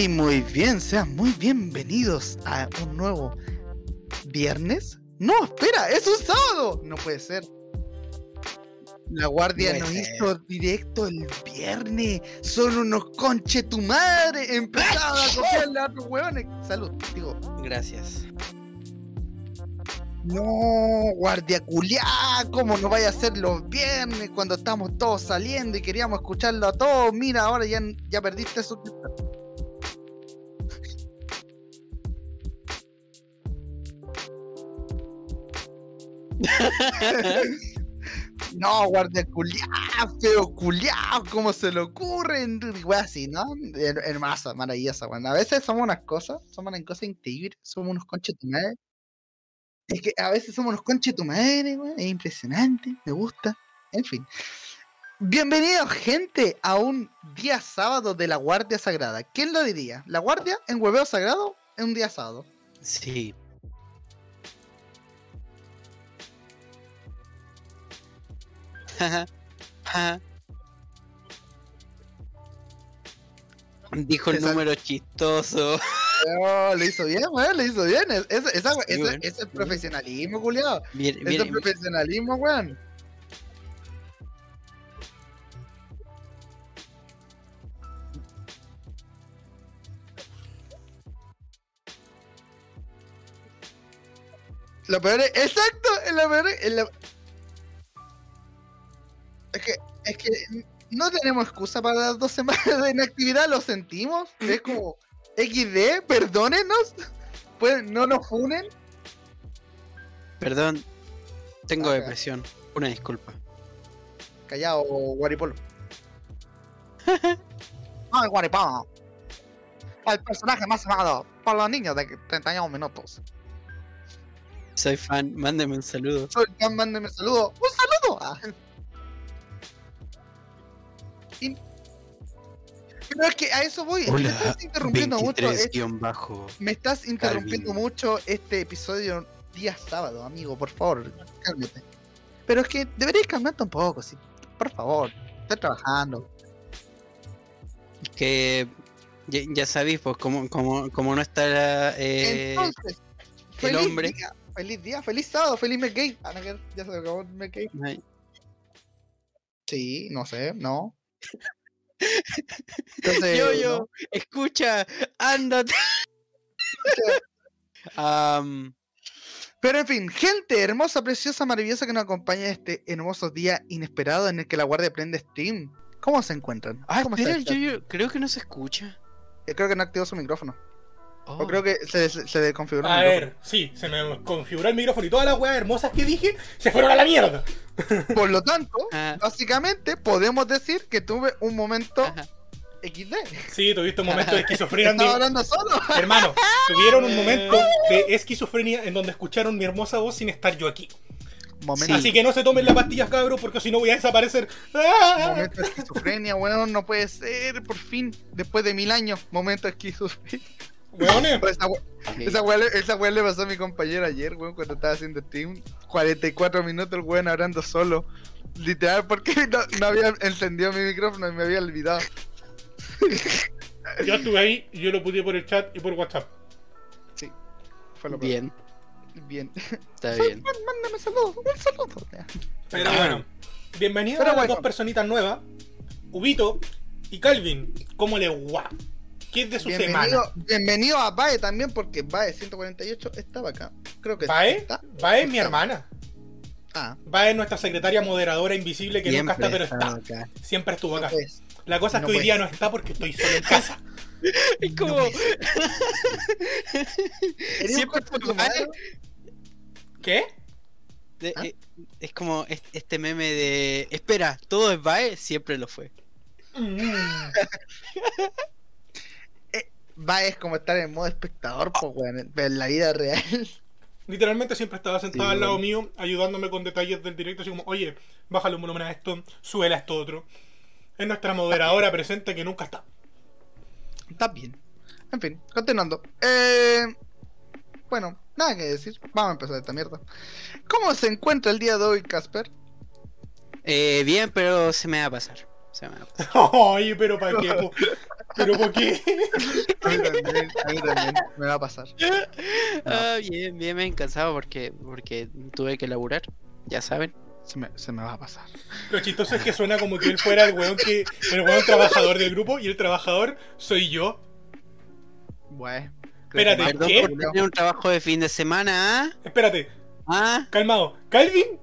Y muy bien, sean muy bienvenidos a un nuevo viernes. No, espera, es un sábado. No puede ser. La guardia nos ser. hizo directo el viernes. Son unos conche tu madre. Empezaron a copiarle a otros huevones. Salud, digo. Gracias. No, guardia culiá, ¿cómo no vaya a ser los viernes cuando estamos todos saliendo y queríamos escucharlo a todos? Mira, ahora ya, ya perdiste su. No, guardia culiá, feo culiá, ¿cómo se le ocurren? Wea así, ¿no? Her- Hermosa, maravillosa, bueno. A veces somos unas cosas, somos unas cosas increíbles, somos unos conches de madre. Es que a veces somos unos conches de tu madre, weón, es impresionante, me gusta. En fin. Bienvenidos, gente, a un día sábado de la Guardia Sagrada. ¿Quién lo diría? ¿La Guardia en hueveo sagrado? En un día sábado. Sí. Dijo el número chistoso. Oh, lo hizo bien, weón, lo hizo bien. Es- Ese, esa- Sí, weón, ese es sí. profesionalismo, culiado. Bien, es profesionalismo, weón. Lo peor es, exacto, es lo peor es, es lo- es que, es que no tenemos excusa para las dos semanas de inactividad, lo sentimos, es como XD, perdónenos, pues no nos funen, Perdón. Tengo Ah, depresión. Una disculpa. callado, Guaripolo. Ay, Guaripolo. El personaje más amado por los niños de 31 minutos. Soy fan. Mándeme un saludo. Soy Jan, mándeme saludo. ¡Un saludo! Pero es que a eso voy. me estás interrumpiendo mucho. 23 es- bajo. me estás interrumpiendo Calvin. mucho este episodio día sábado, amigo. Por favor, cálmate. Pero es que deberías calmarte un poco, sí. Por favor, estoy trabajando. Que ya, ya sabéis, pues, como, como, como no está la, eh, Entonces, el feliz hombre. día, feliz día, feliz sábado, feliz mes gay. Ah, no, que ya se acabó el mes gay. ay, Sí, no sé, no. Entonces, yo, ¿no? yo, escucha, ándate. Pero en fin, gente hermosa, preciosa, maravillosa que nos acompaña en este hermoso día inesperado en el que la guardia prende stream. ¿Cómo se encuentran? ah, ¿Cómo está espera, el yo, yo creo que no se escucha. Eh, Creo que no activó su micrófono. Oh, O creo que se, se, se desconfiguró el A micrófono. ver, sí, se me configuró el micrófono y todas las weas hermosas que dije se fueron a la mierda. Por lo tanto, ah, básicamente podemos decir que tuve un momento ajá. XD. Sí, tuviste un momento de esquizofrenia. Estaba hablando solo. Hermano, tuvieron un momento de esquizofrenia en donde escucharon mi hermosa voz sin estar yo aquí. Momento. Así que no se tomen las pastillas, cabros, porque si no voy a desaparecer. ¡Ah! momento de esquizofrenia, weón, no puede ser, por fin, después de mil años, momento de esquizofrenia. Weones, Esa we- Esa weá, le- esa weá le pasó a mi compañero ayer, weón, cuando estaba haciendo stream. 44 minutos el weón hablando solo. Literal, porque no, no había encendido mi micrófono y me había olvidado. yo estuve ahí y yo lo pude por el chat y por WhatsApp. Sí, fue lo. Bien, Bien. está bien. mándame saludos, un saludo. Pero bueno, bienvenidos a las dos personitas nuevas, Ubito y Calvin. ¿Cómo le guá? ¿Qué es de su Bienvenido, semana? bienvenido a Bae también, porque Bae 148 estaba acá. Creo que ¿Bae? está. Va es mi hermana. Ah, Va es nuestra secretaria moderadora invisible que nunca está, pero está. acá. Siempre estuvo no acá. pues. La cosa es no que hoy día no está porque estoy solo en casa. Es como. puede ¿Eres un Siempre tu fue madre? ¿Qué? de- ¿Ah? eh, es como es- este meme de. Espera, todo es Bae, siempre lo fue. Mm. Bae es como estar en modo espectador, pues, weón, en la vida real. Literalmente siempre estaba sentada Sí, al lado mío, ayudándome con detalles del directo, así como, oye, bájale un volumen a esto, súbele a esto otro. Es nuestra moderadora presente que nunca está. Está bien. En fin, continuando. Eh, bueno, nada que decir. Vamos a empezar esta mierda. ¿Cómo se encuentra el día de hoy, Casper? Eh, bien, pero se me va a pasar. Se me va a pasar. Ay, pero para qué. ¿Pero por qué? A mí también, a mí también. Me va a pasar. Ah, bien, bien, me he cansado porque, porque tuve que laburar, ya saben. Se me, se me va a pasar. Lo chistoso es que suena como que él fuera el weón que. El weón trabajador del grupo y el trabajador soy yo. Bueno. Espérate, Perdón ¿qué? por tener un trabajo de fin de semana, ¿ah? Espérate, ¿Ah? calmado. Calvin,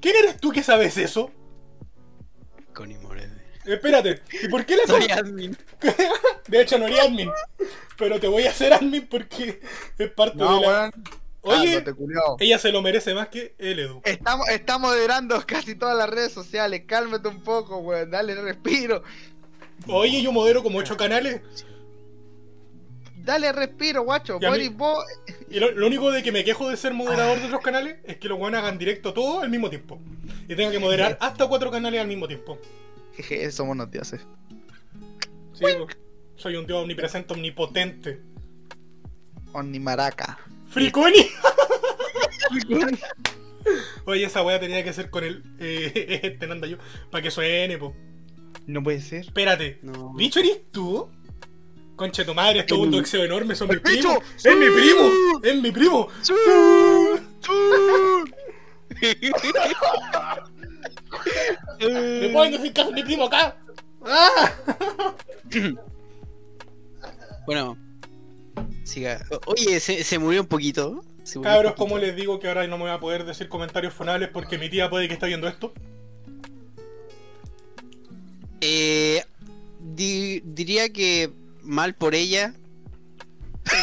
¿quién eres tú que sabes eso? Connie Morede. Espérate, ¿y por qué la Soy admin. De hecho, no haría admin. Pero te voy a hacer admin porque es parte No, de la. Oye, ella se lo merece más que el Edu. Estamos, está moderando casi todas las redes sociales. Cálmate un poco, weón. Dale respiro. Oye, yo modero como 8 canales. Dale respiro, guacho. Y a mí- Boris, vos. Y lo, lo único de que me quejo de ser moderador de otros canales es que los weones hagan directo todo al mismo tiempo. Y tenga que moderar hasta cuatro canales al mismo tiempo. Jeje, somos unos dioses. Sí, soy un dios omnipresente, omnipotente. Maraca. ¡Friconi! Oye, esa weá tenía que ser con el. Eh, este Nanda yo. Para que suene, po. No puede ser. Espérate. No. ¿Bicho eres tú? Concha tu madre, esto es un doxeo enorme, son mis primos. ¡Es mi primo! ¡Es mi primo! ¿Me pueden decir que es mi primo acá? ¡Ah! Bueno, siga. Oye, se, se murió un poquito. Se murió un Cabros, poquito. ¿cómo les digo que ahora no me voy a poder decir comentarios fonables porque mi tía puede que está viendo esto? Eh, di- diría que mal por ella.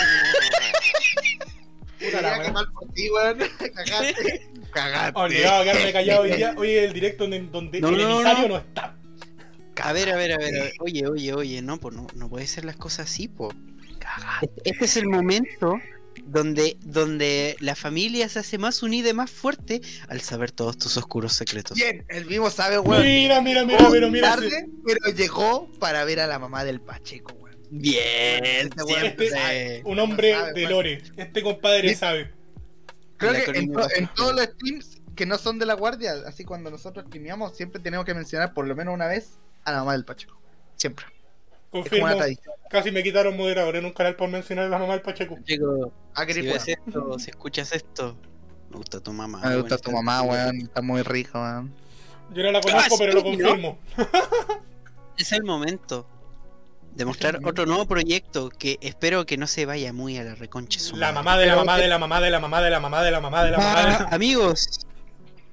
Puta Diría que mal por ti, weón. Cagaste. Cagaste. Obligado a quedarme callado hoy día. Hoy es el directo en donde No, el no, emisario no. no está. A ver, a ver, a ver, a ver. Oye, oye, oye, no, pues no, no puede ser las cosas así, po. Este- Este es el momento donde, donde la familia se hace más unida y más fuerte al saber todos tus oscuros secretos. Bien, el mismo sabe, weón. Mira, mira, mira, pero mira. tarde, pero llegó para ver a la mamá del Pacheco, weón. Bien, Este. Este, un hombre Sabe, de. Lore. Este compadre Sí. sabe. Creo que en, de to- Pacheco. en todos los streams que no son de la guardia, así cuando nosotros streameamos, siempre tenemos que mencionar por lo menos una vez a la mamá del Pacheco. Siempre. Confirmo. Casi me quitaron moderador en un canal por mencionar a la mamá del Pacheco. Chico, Ah, si ves esto, si escuchas esto, me gusta tu mamá. Me gusta tu mamá, weón. Está muy rico, weón. Yo no la conozco, Ah, pero lo confirmo. Es el momento de mostrar momento. otro nuevo proyecto que espero que no se vaya muy a la reconcha su La mamá de la mamá de la mamá de la mamá de la mamá de la mamá de la mamá de la... amigos,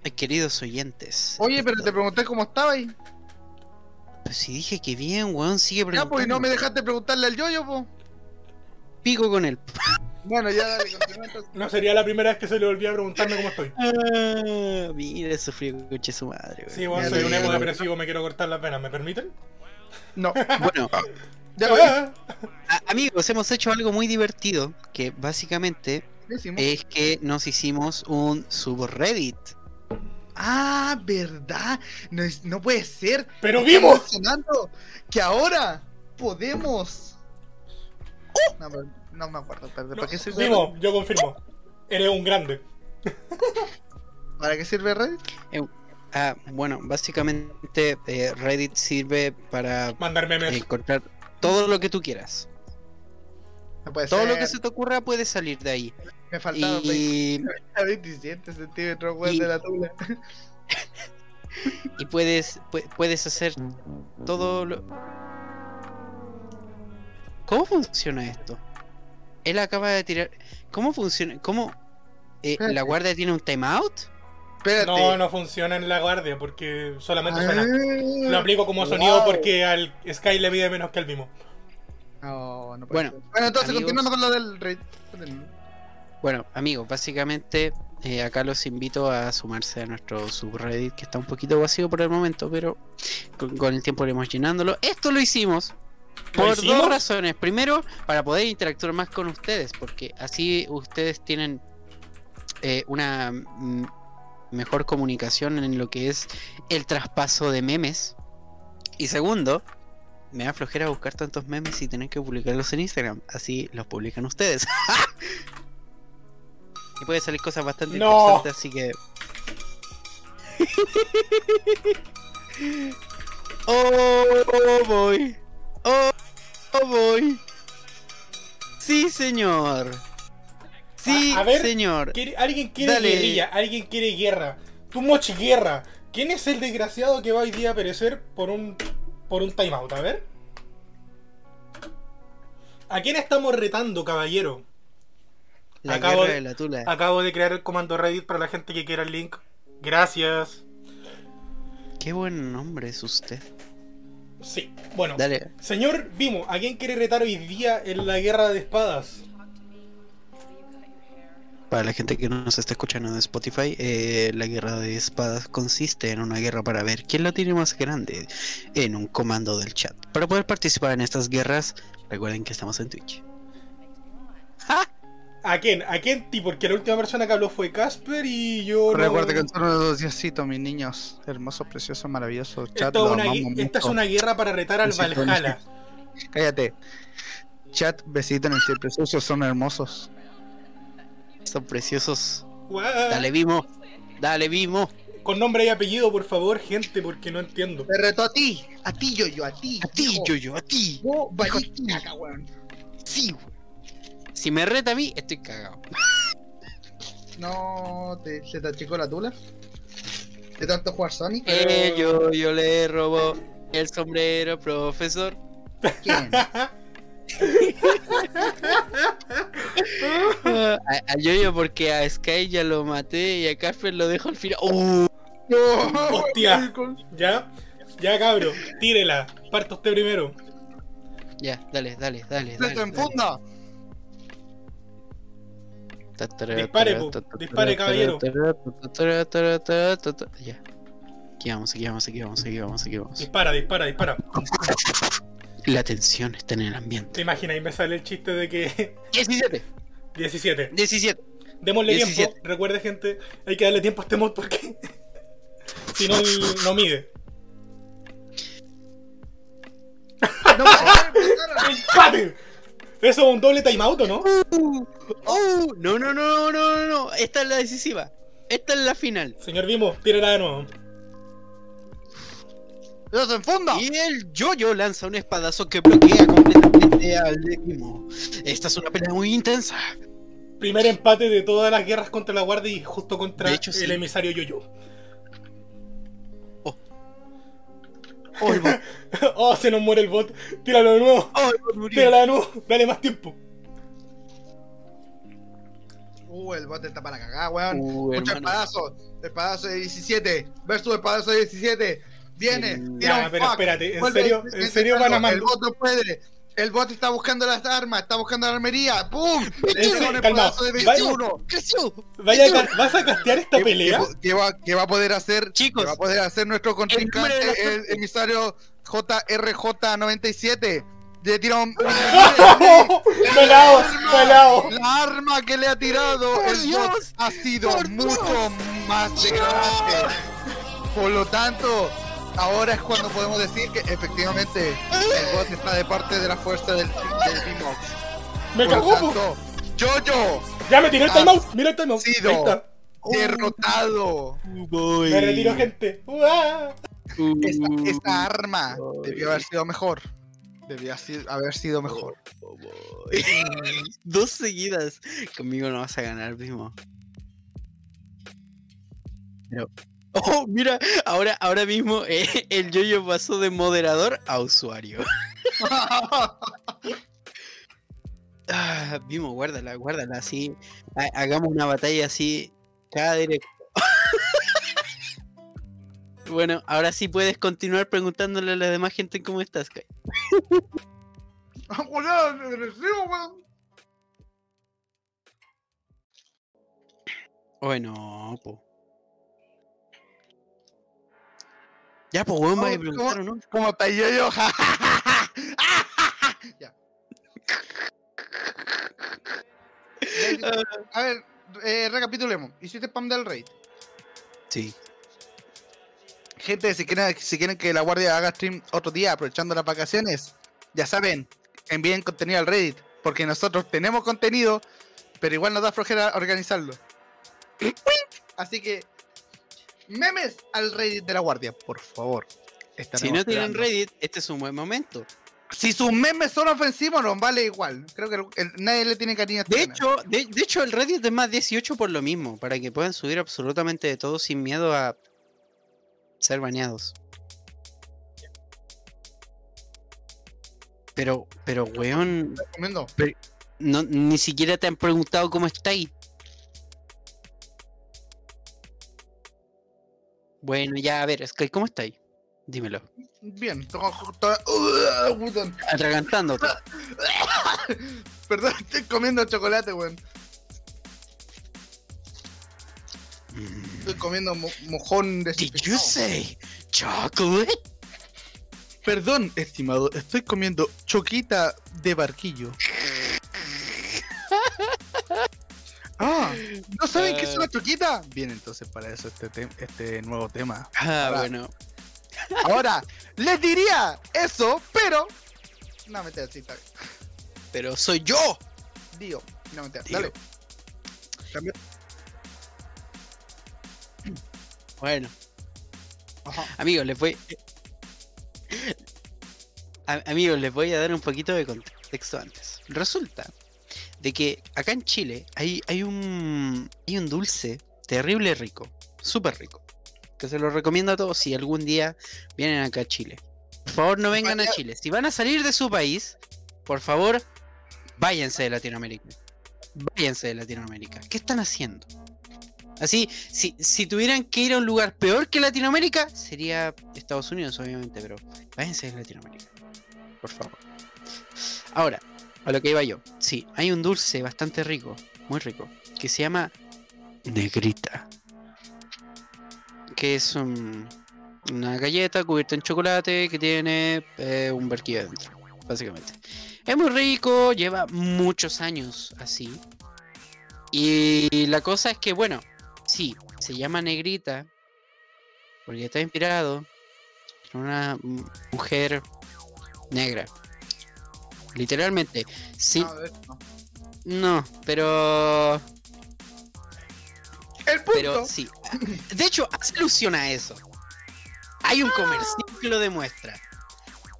eh, queridos oyentes. Oye, pero te pregunté cómo estaba ahí. Pues si dije que bien, weón, sigue Ya, preguntando. pues, y no me dejaste preguntarle al yoyo, pues. Pico con él. Bueno, ya dale. No sería la primera vez que se le volvía a preguntarme cómo estoy. Ah, mira, sufrió coche su madre, weón. Sí, bueno, Ya soy un emo depresivo, me quiero cortar las venas, ¿me permiten? No, Bueno, ya voy. Ah, amigos, hemos hecho algo muy divertido que básicamente es que nos hicimos un subreddit. Ah, verdad. No, es- no puede ser. ¡Pero vimos! que ahora podemos. No, pero no me acuerdo. ¿Para, ¿para qué sirve? Vimos, yo confirmo. Eres un grande. ¿Para qué sirve Reddit? Ah, bueno, básicamente eh, Reddit sirve para Mandar memes. encontrar todo lo que tú quieras. No puede Todo ser. lo que se te ocurra puede salir de ahí. Me faltaron Y, 27 centímetros, y- de la tula. y puedes pu- puedes hacer todo lo... ¿Cómo funciona esto? Él acaba de tirar... ¿Cómo funciona? ¿Cómo... eh. ¿La guardia tiene un timeout? Espérate. No, no funciona en la guardia porque solamente Ah, suena. Lo aplico como sonido wow. porque al Sky le mide menos que al Vimo. No, no puede Bueno, ser. Bueno, entonces amigos. continuando con lo del Reddit. Bueno, amigos, básicamente eh, acá los invito a sumarse a nuestro subreddit que está un poquito vacío por el momento, pero con, con el tiempo iremos llenándolo. Esto lo hicimos ¿Lo por hicimos? dos razones. Primero, para poder interactuar más con ustedes, porque así ustedes tienen eh, una mm, mejor comunicación en lo que es el traspaso de memes. Y segundo, me da flojera buscar tantos memes y tener que publicarlos en Instagram. Así los publican ustedes. y puede salir cosas bastante No. interesantes, así que. oh, boy. Oh, voy. Sí, señor. Sí, A- a ver, señor. Quiere- Alguien quiere Dale. guerrilla, alguien quiere guerra. Tú mochi guerra. ¿Quién es el desgraciado que va hoy día a perecer por un por un timeout? A ver. ¿A quién estamos retando, caballero? La acabo de- de la tula. Acabo de crear el comando Reddit para la gente que quiera el link. Gracias. Qué buen nombre es usted. Sí, bueno. Dale. Señor Vimo, ¿a quién quiere retar hoy día en la guerra de espadas? Para la gente que nos está escuchando en Spotify, eh, la guerra de espadas consiste en una guerra para ver quién lo tiene más grande en un comando del chat. Para poder participar en estas guerras, recuerden que estamos en Twitch. ¿A quién? ¿A quién? Ti? Porque la última persona que habló fue Casper y yo. no- Recuerden que son unos diositos, mis niños. Chat, Esto los una amamos gui- esta es una guerra para retar al Besito, Valhalla. Cállate. Chat, besitos en el cielo preciosos, son hermosos. Son preciosos. Dale, Vimo. Dale, Vimo. Con nombre y apellido, por favor, gente, porque no entiendo. Te reto a ti, a ti, yo, yo, a ti. A ti, yo, yo, a ti. Weón. Sí, güey. Si me reta a mí, estoy cagado. No, te, se te achicó la tula. De tanto jugar Sonic. Eh, yo, yo le robó el sombrero, profesor. ¿Quién? A, a Yoyo porque a Sky ya lo maté y a Casper lo dejo al final. No, Hostia. ¿Ya? Ya, cabro, tírela. Parta usted primero. Ya, dale, dale, dale. Se te enfunda. Dispare, po, dispare, caballero. Ya. Aquí vamos, aquí vamos, aquí vamos, aquí vamos, aquí vamos. Dispara, dispara, dispara. La tensión está en el ¿Te ambiente. imaginas? Y me sale el chiste de que. 17, 17. 17. Démosle 17. tiempo. Recuerde, gente, hay que darle tiempo a este mod porque. si no, él no mide. No, ¡Empate! Eso es un doble timeout, ¿o no? Oh, no, no, no, no, no, no. Esta es la decisiva. Esta es la final. Señor Vimo, tírela de nuevo. No se enfunda. Y el Yoyo lanza un espadazo que bloquea completamente al Demo. Esta es una pelea muy intensa. Primer empate de todas las guerras contra la guardia y justo contra hecho, el sí. emisario Yoyo. Oh, el bot. oh, se nos muere el bot. Tíralo de nuevo. Oh, el bot murió. Tírala de nuevo. Dale más tiempo. Uh, el bote está para cagar, weón. Uh, Mucho hermano. espadazo. Espadazo de 17 versus espadazo de 17. Viene. El- tira Ya, un pero fuck. espérate, ¿en Vuelve, serio? ¿En serio van a El mandar? bot no puede. El bot está buscando las armas, está buscando la armería. ¡Pum! Tira un Calma, de vaya- 21. ¡Creció! Vaya a ca- ¿Vas a castear esta ¿Qué- pelea? qué- ¿Qué va, qué va a poder hacer? Chicos, ¿Qué va a poder hacer nuestro contrincante, el suerte. emisario JRJ97? Le tira un. ¡Pelado! ¡Pelado! La arma que le ha tirado ¡Por el bot Dios! ha sido ¡Por mucho más degradante. Por lo tanto, ahora es cuando podemos decir que efectivamente el bot está de parte de la fuerza del, del. ¡Me Por cagó, tanto, Jojo Ya me tiré el timeout. Mira el timeout. sido. Ahí está. derrotado. Boy. Me retiro, gente. ¡Uah! Esta, esta arma boy. debió haber sido mejor. Debió haber sido mejor. Dos seguidas. Conmigo no vas a ganar, primo. Pero. Oh, mira, ahora, ahora mismo eh, el yoyo pasó de moderador a usuario. Ah, Vimo, guárdala, guárdala así. ha- Hagamos una batalla así cada directo. bueno, ahora sí puedes continuar preguntándole a la demás gente cómo estás, Kai. Bueno, po. Ya, pues, weón, me ¿Cómo- preguntaron, ¿no? ¿Cómo está yo? ya. A ver, eh, recapitulemos. Hiciste spam del raid. Sí. Gente, si quieren, si quieren que la guardia haga stream otro día aprovechando las vacaciones, ya saben, envíen contenido al Reddit. Porque nosotros tenemos contenido, pero igual nos da flojera organizarlo. Así que, memes al Reddit de la guardia, por favor. Si no tienen. Reddit, este es un buen momento. Si sus memes son ofensivos, nos vale igual. Creo que el- el- nadie le tiene cariño a este De hecho, de, de hecho, el Reddit es más 18 por lo mismo, para que puedan subir absolutamente de todo sin miedo a ser baneados. Pero, pero, weón, Recomiendo. no, ni siquiera te han preguntado cómo estáis. Bueno, ya, a ver, Sky, ¿cómo estáis? Dímelo. Bien. uh. Atragantándote. Perdón, estoy comiendo chocolate, weón. Estoy comiendo mo- mojón de Did you say chocolate? Perdón, estimado, estoy comiendo choquita de barquillo. Ah, ¿no saben qué es una choquita? Bien, entonces para eso este, este nuevo tema. Ah, Ahora- bueno. Ahora, les diría eso, pero... No, mentira, sí, está bien. Pero soy yo. Digo, no, Digo. dale. Cambia- Bueno, Ajá. amigos, les voy. A- amigos, les voy a dar un poquito de contexto antes. Resulta de que acá en Chile hay, hay un hay un dulce terrible rico, súper rico, que se lo recomiendo a todos si algún día vienen acá a Chile. Por favor, no vengan a Chile. Si van a salir de su país, por favor, váyanse de Latinoamérica. Váyanse de Latinoamérica. ¿Qué están haciendo? Así, si, si tuvieran que ir a un lugar peor que Latinoamérica, sería Estados Unidos, obviamente, pero váyanse de Latinoamérica. Por favor. Ahora, a lo que iba yo. Sí, hay un dulce bastante rico, muy rico, que se llama Negrita. Que es un- una galleta cubierta en chocolate que tiene eh, un barquillo adentro, básicamente. Es muy rico, lleva muchos años así. Y la cosa es que, bueno, sí, se llama Negrita porque está inspirado en una mujer negra. Literalmente. Sí, No, hecho, no. no, pero. El punto. Pero sí. De hecho, hace alusión a eso. Hay un comercial que lo demuestra.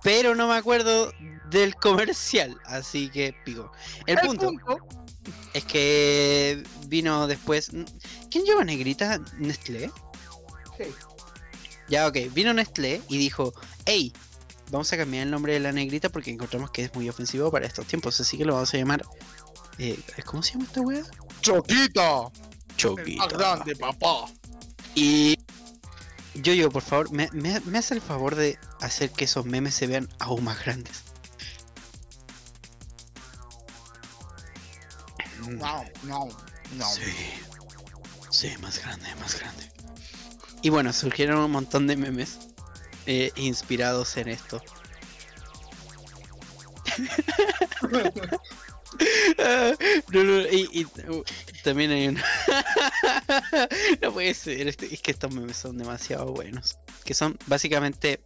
Pero no me acuerdo del comercial. Así que pico. El, punto, es que vino después. ¿Quién lleva negrita? ¿Nestlé? Sí. Ya, ok. Vino Nestlé y dijo: Hey, vamos a cambiar el nombre de la negrita porque encontramos que es muy ofensivo para estos tiempos. Así que lo vamos a llamar. eh, ¿Cómo se llama esta wea? Choquita. El Choquita. más grande, papá. Y yo yo, por favor, me, me- me hace el favor de hacer que esos memes se vean aún más grandes. No, no, no. Sí, sí, más grande, más grande. Y bueno, surgieron un montón de memes eh, inspirados en esto. Ah, no, no, y, y, uh, también hay un... no puede ser, este- es que estos memes son demasiado buenos. Que son básicamente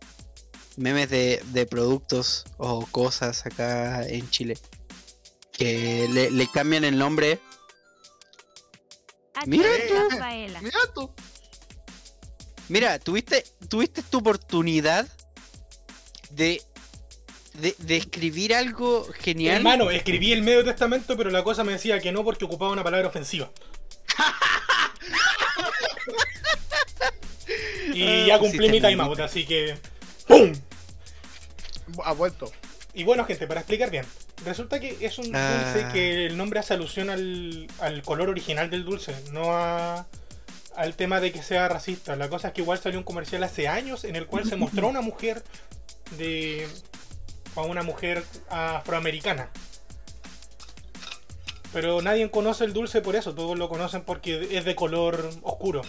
memes de, de productos o cosas acá en Chile. Que le, le cambian el nombre. Mira tú. Mira tú. Mira, tuviste, tuviste tu oportunidad de, de, de escribir algo genial. Hermano, escribí el Medio Testamento, pero la cosa me decía que no porque ocupaba una palabra ofensiva. y ya Ah, cumplí sí, mi te timeout, así que. ¡Pum! Ha vuelto. Y bueno, gente, para explicar bien. Resulta que es un Ah. dulce que el nombre hace alusión al, al color original del dulce, no a, al tema de que sea racista. La cosa es que igual salió un comercial hace años en el cual se mostró una mujer de. a una mujer afroamericana. Pero nadie conoce el dulce por eso, todos lo conocen porque es de color oscuro.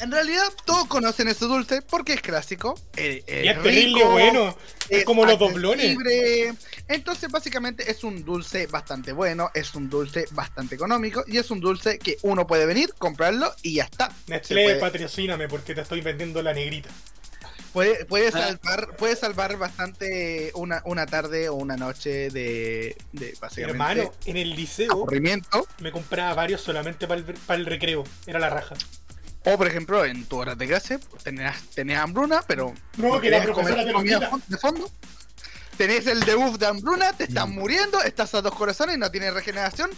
En realidad, todos conocen ese dulce porque es clásico. eh, y es terrible bueno. Es como los doblones. Entonces, básicamente, es un dulce bastante bueno, es un dulce bastante económico y es un dulce que uno puede venir, comprarlo y ya está. Nestlé, patrocíname porque te estoy vendiendo la negrita. Puede, puede Ah. salvar, puede salvar bastante una, una tarde o una noche de, de básicamente Hermano, en el liceo me compraba varios solamente para el, para el recreo. Era la raja. O por ejemplo, en tu hora de clase, tenías, tenías hambruna, pero No, que la querías profesora te lo comida quita. de fondo. tenés el debuff de hambruna, te estás Mm. muriendo, estás a dos corazones y no tienes regeneración.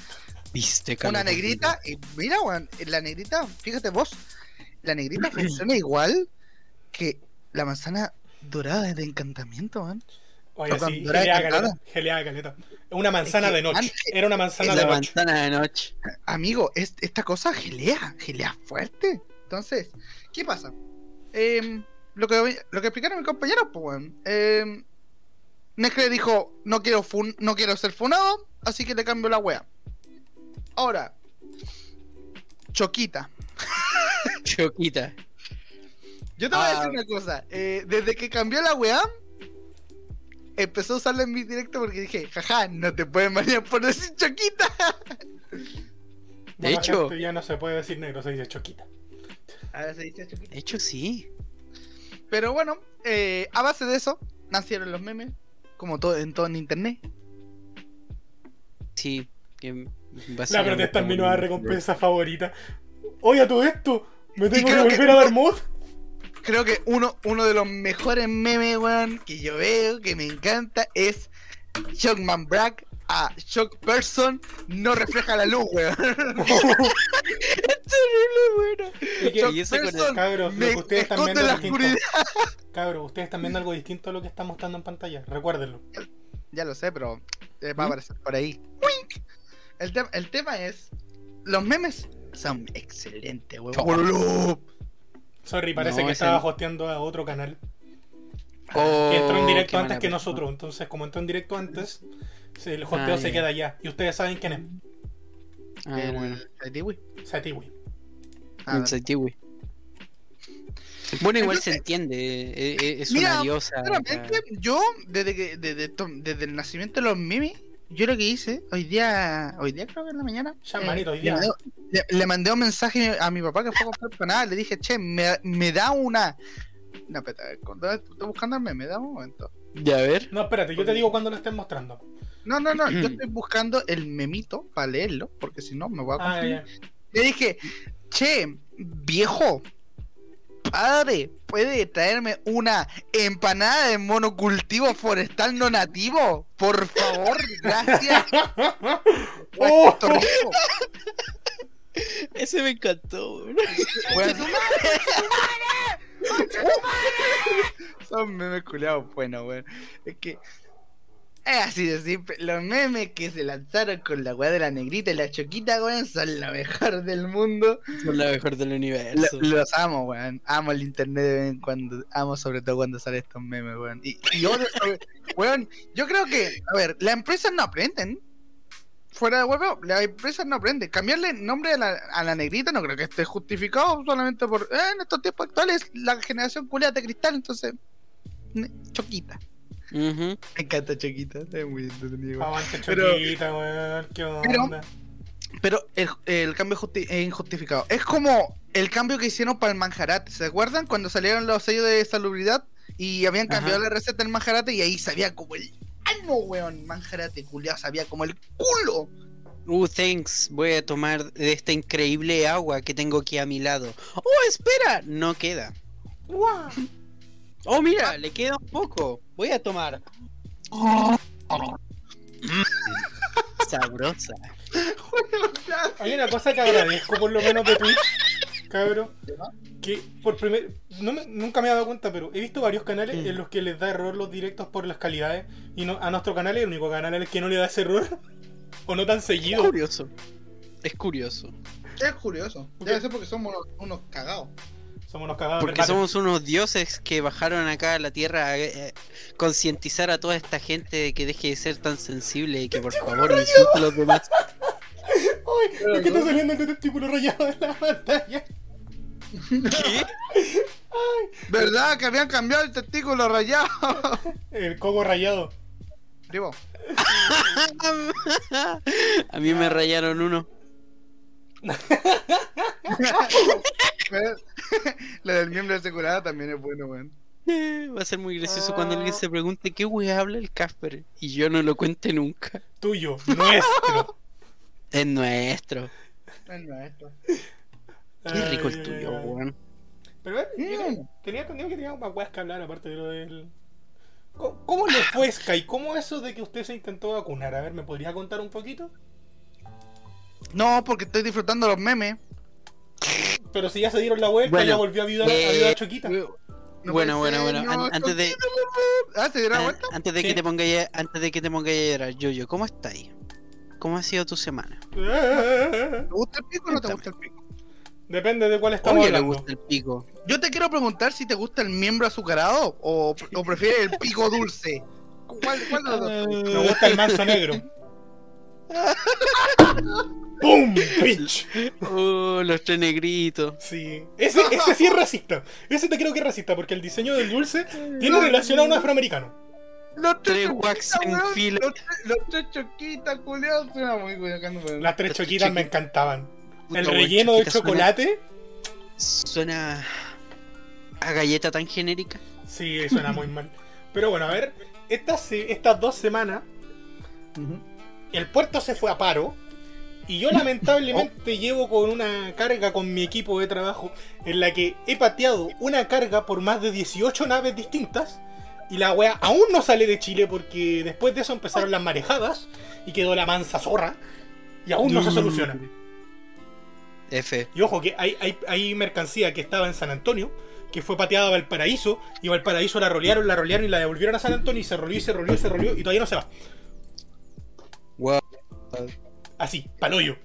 Viste, Una negrita, y mira, weón, la negrita, fíjate vos, la negrita funciona igual que la manzana dorada de encantamiento, weón. Oye, sí, geleada caleta. Geleada caleta. Una manzana Es que de noche. antes- Era una manzana Es de la noche. manzana de noche. Amigo, es- esta cosa gelea, gelea fuerte. Entonces, ¿qué pasa? Em, lo, que, lo que explicaron mis compañeros, pues, weón. Eh, Nescle dijo, no quiero, fun no quiero ser funado, así que le cambio la wea. Ahora, Choquita. Choquita. Yo te voy a Ah. decir una cosa. eh, desde que cambió la weá, empezó a usarla en mi directo porque dije, jaja, no te pueden bañar por decir Choquita. De Bueno, hecho- gente, ya no se puede decir negro, se dice choquita. Ahora se dice. De hecho, sí. Pero bueno, eh, a base de eso nacieron los memes, como todo en todo en internet. Sí. que La protesta es mi nueva recompensa favorita. Oye, a todo esto, me tengo que- volver a dar mod. Creo que uno, uno de los mejores memes, weón, que yo veo, que me encanta, es Shockman Brack a Shock Person no refleja la luz, weón. Terrible bueno. Y que- Shock y eso con el Person Cabros, lo me que ustedes están viendo la oscuridad. Cabros, ustedes están viendo algo distinto a lo que está mostrando en pantalla. Recuérdenlo. Ya lo sé, pero eh, va a ¿Mm? aparecer por ahí. ¡Wink! El, te- el tema es, los memes son excelentes, weón. Sorry, parece No, que estaba no. hosteando a otro canal. Oh, Que entró en directo antes que nosotros. Entonces, como entró en directo antes, se- el hosteo Ah, se ya. queda allá. Y ustedes saben quién es. Ah, El- bueno. el Tiwi. Satiwi. Bueno, igual se entiende. eh, eh, Es Mira, una diosa. Sinceramente, yo, desde que desde, desde el nacimiento de los memes, yo lo que hice, hoy día, hoy día creo que en la mañana, Ya, eh, manito, hoy le, día. mandé, le- le mandé un mensaje a mi papá que fue a comprar empanadas, le dije, che, me, me da una... No, cuando estoy buscando el meme, da un momento. Ya, a ver. No, espérate, yo te digo cuando lo estén mostrando. No, no, no, yo estoy buscando el memito para leerlo, porque si no me voy a Ah, confundir. Le dije, che, viejo, padre, ¿puede traerme una empanada de monocultivo forestal no nativo? Por favor, gracias. ¡Oh! Ese me encantó, weón. Bueno. Son memes culiados buenos, weón. Es que. Es así de simple. Los memes que se lanzaron con la weá de la negrita y la choquita, weón, son la mejor del mundo. Son la mejor del Lo- universo. los amo, weón. Amo el internet de vez en cuando. Amo sobre todo cuando salen estos memes, weón. Y, y odio sobre- weón, yo creo que, a ver, las empresas no aprenden. Fuera de huevo, las empresas no aprenden. Cambiarle nombre a la, a la negrita no creo que esté justificado solamente por. eh, en estos tiempos actuales, la generación culiada de cristal, entonces. ne- Me encanta Choquita, es muy entretenido. Pero- choquita, weón. ¿Qué Pero- onda? Pero el, el cambio justi- es injustificado. Es como el cambio que hicieron para el manjarate. ¿Se acuerdan cuando salieron los sellos de salubridad y habían cambiado Ajá. la receta del manjarate y ahí sabía como el ano, weón? Manjarate culiado, sabía como el culo. Uh, thanks. Voy a tomar de esta increíble agua que tengo aquí a mi lado. Oh, espera. No queda. ¡Guau! Oh, mira, le queda un poco. Voy a tomar. Mm, Sabrosa. Hay una cosa que agradezco por lo menos de Twitch, cabro. Que por primer. No me- nunca me he dado cuenta, pero he visto varios canales Mm. en los que les da error los directos por las calidades. Y no, a nuestro canal es el único canal en el que no le da ese error. o no tan Es seguido. curioso. Es curioso. Es curioso. Debe ser porque somos unos, unos cagados. Somos unos cagados Porque somos unos dioses que bajaron acá a la tierra a eh, concientizar a toda esta gente de que deje de ser tan sensible y que por favor insulte a los demás. ¡Ay! Es que está saliendo el testículo rayado de la pantalla. ¿Qué? ¿Verdad que habían cambiado el testículo rayado? El coco rayado. Digo, A mí me rayaron uno. lo del miembro asegurado también es bueno, weón. Eh, Va a ser muy gracioso cuando alguien se pregunte qué wea habla el Casper y yo no lo cuente nunca. Tuyo, nuestro. Es nuestro. El maestro. Qué rico Ay, el tuyo, weón. Pero bueno, yo Mm. tenía- entendido que teníamos más weas que hablar aparte de lo del. ¿Cómo, cómo le fue Sky? ¿Cómo eso de que usted se intentó vacunar? A ver, ¿me podría contar un poquito? No, porque estoy disfrutando los memes. Pero si ya se dieron la vuelta, Bueno, ya volvió a ayudar, eh, a ayudar a Choquita. No bueno, bueno, bueno. no, an- antes de Ah, ¿se dieron la vuelta? antes de Sí. que te ponga ya, antes de que te ponga a llorar, Yoyo, ¿cómo estáis? ¿Cómo ha sido tu semana? ¿Te gusta el pico o no te gusta el pico? Depende de cuál estamos Obvio le hablando. gusta el pico. Yo te quiero preguntar si te gusta el miembro azucarado o, o prefieres el pico dulce. ¿Cuál, cuál de los dos? Me gusta el manso negro. ¡Pum! ¡Bitch! Oh, los tres negritos. Sí. Ese, ese sí es racista. Ese te creo que es racista porque el diseño del dulce tiene relación a un afroamericano. Los Tres wax en fila. Los, tres- los tres choquitas, culiados. Suena muy culiacando, weón. Las tres choquitas me encantaban. Puta, El relleno de suena- chocolate. Suena a galleta tan genérica. Sí, suena muy mal. Pero bueno, a ver. Estas, estas dos semanas Ujú. El puerto se fue a paro y yo lamentablemente llevo con una carga con mi equipo de trabajo en la que he pateado una carga por más de 18 naves distintas y la wea aún no sale de Chile porque después de eso empezaron las marejadas y quedó la mansa zorra y aún no se soluciona. F. Y ojo que hay, hay, hay mercancía que estaba en San Antonio que fue pateada a Valparaíso y Valparaíso la rolearon, la rolearon y la devolvieron a San Antonio y se roleó y se roleó y se roleó y todavía no se va. Así, paloyo.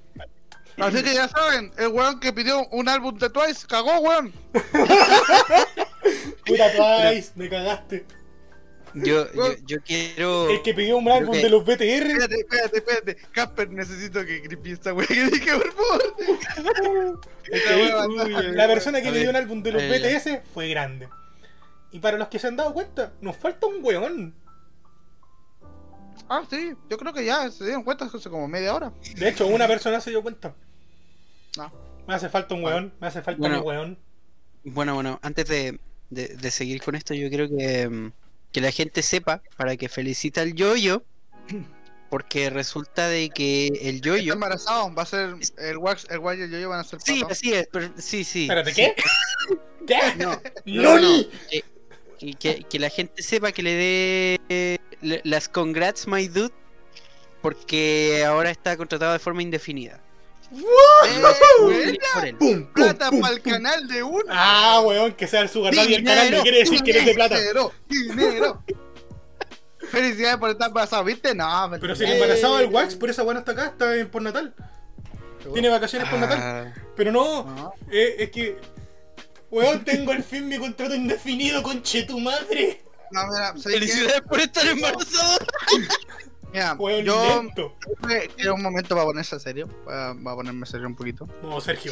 Así que ya saben, el weón que pidió un álbum de Twice cagó, weón. Puta Twice, me cagaste. Yo, yo, yo quiero. El que pidió un álbum que- de los BTR. Espérate, espérate, espérate. Casper, necesito que creepy esta weá que dije, por favor. la persona que A pidió ver, un álbum de los BTS fue grande. Y para los que se han dado cuenta, nos falta un weón. Ah, sí, yo creo que ya se dieron cuenta hace como media hora. De hecho, una persona se dio cuenta. No. Me hace falta un weón, me hace falta Bueno. un weón. Bueno, bueno, antes de, de, de seguir con esto, yo creo que, mm, que la gente sepa para que felicita al yoyo. Porque resulta de que el Está yoyo. embarazado, va a ser el wax, el guay y el yo van a ser Sí, así es, pero, sí, sí. Espérate, sí. ¿qué? ¿Qué? No, ¡Loli! que, que- que- que la gente sepa que le dé las congrats, my dude. Porque ahora está contratado de forma indefinida. Eh. ¡Pum! ¡Pum! Plata pum, para el pum. canal de uno. Ah, weón, que sea el sugar daddy del canal no quiere decir que eres de plata. Dinero, dinero. Felicidades por estar embarazado, ¿viste? No, Pero si el embarazado del Wax, por esa weón está acá, está en por Natal. Tiene vacaciones por Natal. Ah, Pero no, No. eh, es que. Weón, tengo al fin mi contrato indefinido con che tu madre. No, mira. Felicidades por estar embarazado. Mira, Weón, yo lento. quiero un momento para ponerse serio. Para, para ponerme serio un poquito. No, Sergio.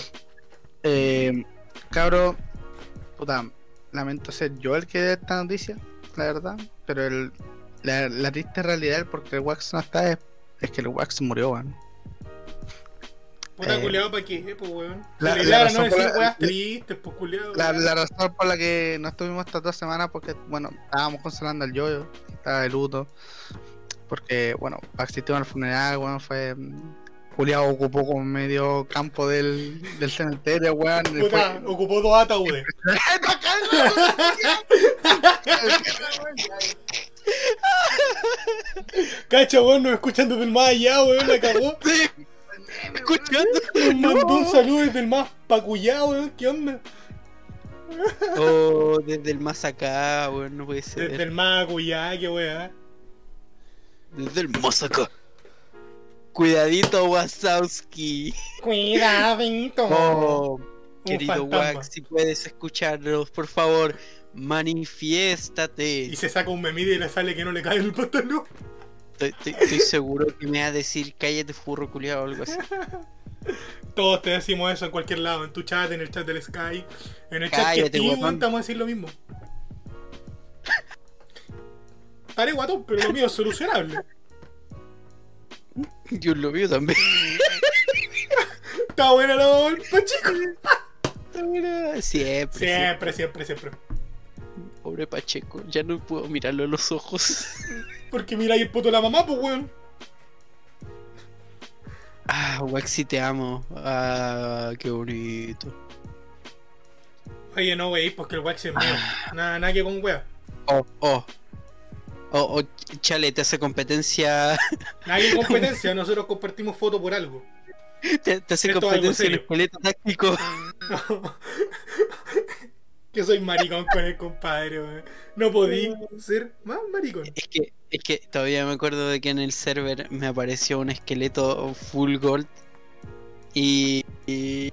Eh, cabro, puta, lamento ser yo el que dé esta noticia, la verdad. Pero el, la, la triste realidad porque el Wax no está es, es que el Wax murió, weón. Puta Eh, culiado, ¿para qué, pues, weón? la- La, razón no por decir la- tristes, pues, culiado. La, la razón por la que no estuvimos estas dos semanas porque, bueno, estábamos consolando al yoyo, estaba de luto. Porque, bueno, asistimos al funeral, bueno, fue. mm, Julián ocupó como medio campo del, del cementerio, weón. Puta, fue- ocupó dos ataúdes. Cacha, weón, nos escuchan desde el más allá, weón, la cagó. Escuchando. Nos mandó un saludo desde el más pacullá, weón, ¿qué onda? Oh, desde el más acá, weón, no puede ser. Desde el más acullá, qué weá. Desde el más acá. Cuidadito, Wazowski. Cuidadito. Oh, querido. Wax, si puedes escucharnos, por favor, manifiéstate. Y se saca un memide y le sale que no le cae el pantalón. Estoy, estoy- estoy seguro que me va a decir cállate furro culiado o algo así. Todos te decimos eso en cualquier lado, en tu chat, en el chat del Sky, en el chat que Cállate, weón, te vamos a decir lo mismo. Estaré guatón, pero lo mío es solucionable. Yo lo veo también. Está buena la bolpa, chico. Siempre, siempre. Siempre, siempre, siempre. Pobre Pacheco, ya no puedo mirarlo a los ojos. Porque mira ahí el puto de la mamá, pues weón. Ah, Waxi, te amo. Ah, qué bonito. Oye, no, wey, porque el wax es mío. Nada, nada que con wea. Oh, oh. O, o chale, te hace competencia. Nadie competencia, nosotros compartimos fotos por algo. Te, te hace Esto competencia en serio. esqueleto táctico. que soy maricón con el compadre. No podí ser más maricón. Es que, es que todavía me acuerdo de que en el server me apareció un esqueleto full gold. Y, y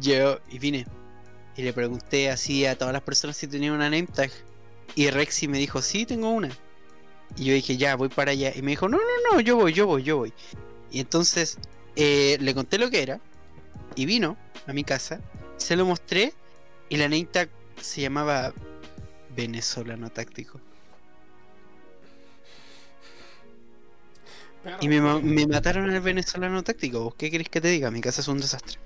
yo y vine. Y le pregunté así a todas las personas si tenían una name tag. Y Rexy me dijo, sí, tengo una. Y yo dije, ya, voy para allá. Y me dijo, no, no, no, yo voy, yo voy, yo voy. Y entonces eh, le conté lo que era. Y vino a mi casa. Se lo mostré. Y la name tag se llamaba Venezolano Táctico. Y me, me mataron al venezolano táctico. ¿Vos qué querés que te diga? Mi casa es un desastre.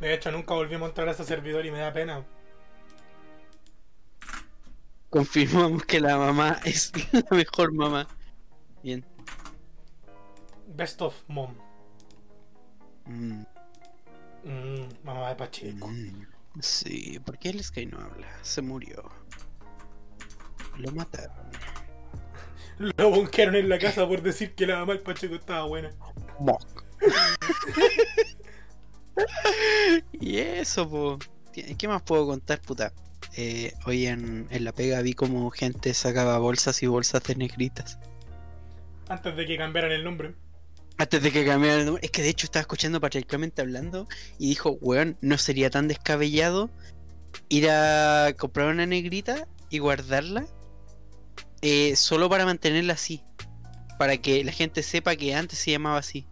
De hecho, nunca volvimos a entrar a ese servidor y me da pena. Confirmamos que la mamá es la mejor mamá. Bien. Best of mom. Mm, Mm, mamá de Pacheco. mm. Sí, ¿por qué el Sky no habla? Se murió. Lo mataron. Lo bunkearon en la casa por decir que la mamá del Pacheco estaba buena. y eso, po. ¿Qué más puedo contar, puta? Eh, hoy en, en la pega vi como gente sacaba bolsas y bolsas de negritas. Antes de que cambiaran el nombre. Antes de que cambiara el nombre. Es que de hecho estaba escuchando patriarcalmente hablando y dijo, weón, no sería tan descabellado ir a comprar una negrita y guardarla eh, solo para mantenerla así. Para que la gente sepa que antes se llamaba así.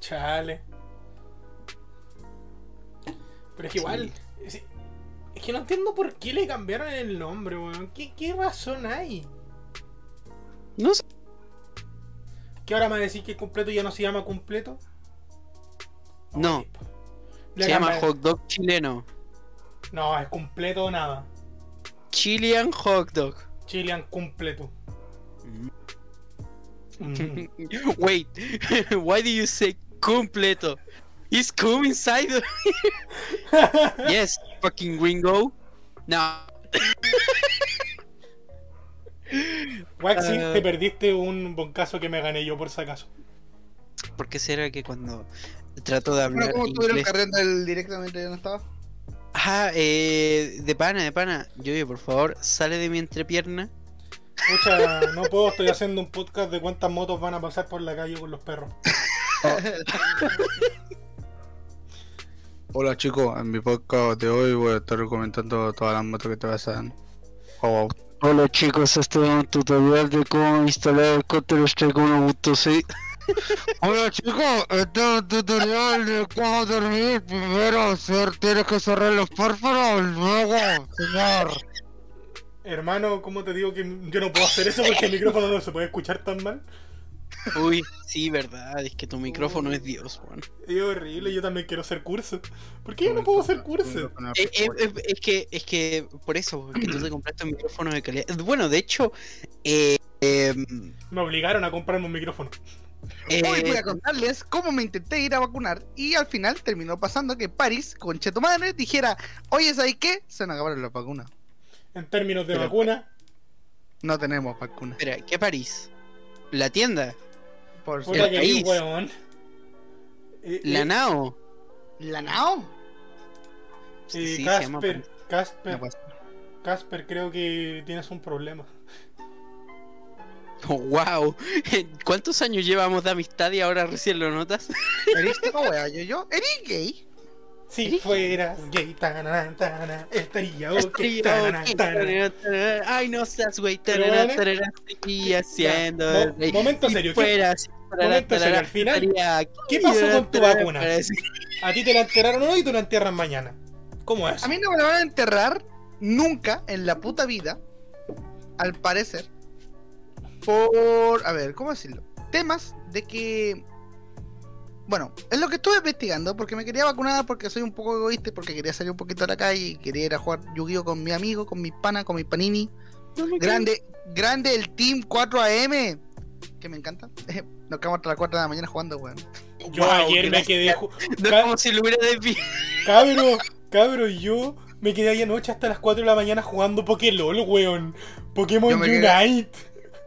Chale. Pero es que igual. Es, es que no entiendo por qué le cambiaron el nombre, weón. ¿Qué, qué razón hay? No sé. ¿Que ahora me decís que completo ya no se llama completo? No. Le Se llama hot dog chileno. No, es completo o nada. Chilean hot dog. Chilean completo. Mm. Wait, why do you say completo? Is cum inside? yes, fucking gringo. No. Waxi, Ah. te perdiste un boncazo que me gané yo por si acaso. ¿Por qué será que cuando trato de Bueno, hablar ¿cómo estuvieron inglés... el directamente no estaba? Ah, eh, de pana, de pana. Yo, por favor, sale de mi entrepierna. Escucha, no puedo, estoy haciendo un podcast de cuántas motos van a pasar por la calle con los perros. Hola chicos, en mi podcast de hoy voy a estar comentando todas las motos que te pasan. Oh, Hola chicos, este es un tutorial de cómo instalar el Counter Strike 1.6. Hola chicos, este es un tutorial de cómo dormir. Primero, ser, tienes que cerrar los párpados, luego, señor. Hermano, ¿cómo te digo que yo no puedo hacer eso porque el micrófono no se puede escuchar tan mal? Uy, sí, verdad, es que tu micrófono es Dios, weón. Es horrible, yo también quiero hacer curso. ¿Por qué yo no puedo hacer curso? Eh, eh, eh, es que, es que, por eso, porque tú te compraste un micrófono de calidad. Bueno, de hecho, eh, em, Me obligaron a comprarme un micrófono. eh, Hoy voy a contarles cómo me intenté ir a vacunar y al final terminó pasando que París, con tu madre, dijera, oye, ¿sabes qué? Se nos acabaron las vacunas. En términos de Pero- vacuna, No tenemos vacunas. espera, ¿qué París? ¿La tienda? Por puta El que país. Eh, ¿La eh, NAO? ¿La NAO? eh, Sí, Casper. Casper, No. Casper, creo que tienes un problema. Oh, wow, ¿cuántos años llevamos de amistad y ahora recién lo notas? ¿Eres no, wea, yo, yo? ¿Eres gay? Si fueras gay, tanana, tanana, estaría ok. Tanana, tanana. Ay, no seas güey, ¿vale? tarara, seguí haciendo. mo- momento Si serio, ¿qué- fuera así, tarara, momento serio, al final, ¿qué pasó con tu vacuna? A ti te la enteraron hoy y tú la entierras mañana. ¿Cómo es? A mí no me la van a enterrar nunca en la puta vida, al parecer, por, a ver, ¿cómo decirlo? Temas de que, bueno, es lo que estuve investigando, porque me quería vacunar, porque soy un poco egoísta, y porque quería salir un poquito a la calle, y quería ir a jugar Yu-Gi-Oh con mi amigo, con mi pana, con mi panini. No Grande, grande el Team 4AM, que me encanta. Nos quedamos hasta las 4 de la mañana jugando, weón. Yo Wow, ayer me quedé. No como si lo hubiera desviado. Cabro, cabro, yo Me quedé ahí anoche hasta las 4 de la mañana jugando Pokélol, weón. Pokémon quedé- Unite.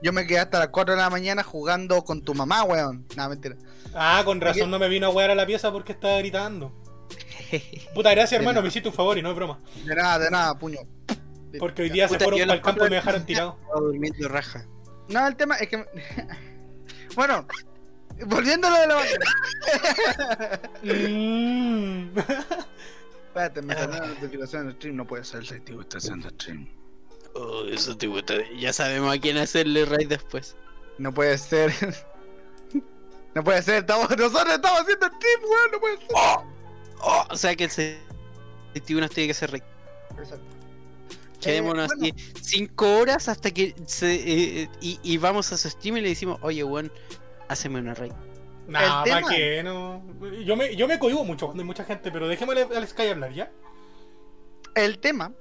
Yo me quedé hasta las 4 de la mañana jugando con tu mamá, weón. No, mentira. Ah, con razón no me vino a wear a la pieza porque estaba gritando. Puta, gracias hermano, me hiciste un favor y no es broma. De nada, de nada, puño. Porque hoy día se fueron para el las campo y me dejaron tirado. Durmiendo raja. No, el tema es que. bueno, volviendo a lo de la vacuna. Mm. Espérate, me salió la notificación del stream. No puede ser, el tío está haciendo stream. Oh, eso te gusta. Ya sabemos a quién hacerle raid después. No puede ser. no puede ser, estamos, nosotros estamos haciendo stream, weón. No puede ser. Oh, o sea que el 61 tiene que ser raid. Exacto. Quedémonos Eh, bueno, así 5 horas hasta que se, eh, y, y vamos a su stream y le decimos, oye, weón, haceme una raid. Nah, El ¿para tema- qué? No. Yo me, yo me cohibo mucho cuando hay mucha gente, pero dejémosle al Sky hablar, ¿ya? El tema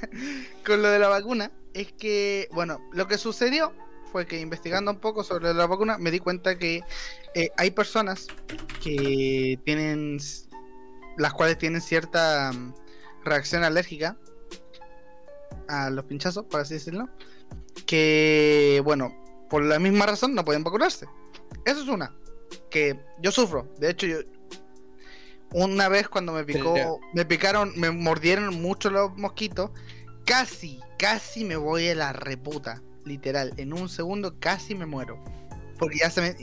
con lo de la vacuna es que, bueno, lo que sucedió fue que investigando un poco sobre la vacuna me di cuenta que eh, hay personas que tienen, las cuales tienen cierta mm, reacción alérgica a los pinchazos, por así decirlo, que, bueno, por la misma razón no pueden vacunarse. Eso es una, que yo sufro. De hecho, yo, una vez cuando me picó, me picaron, me mordieron mucho los mosquitos, casi, casi me voy a la reputa. Literal, en un segundo casi me muero. Porque ya se me.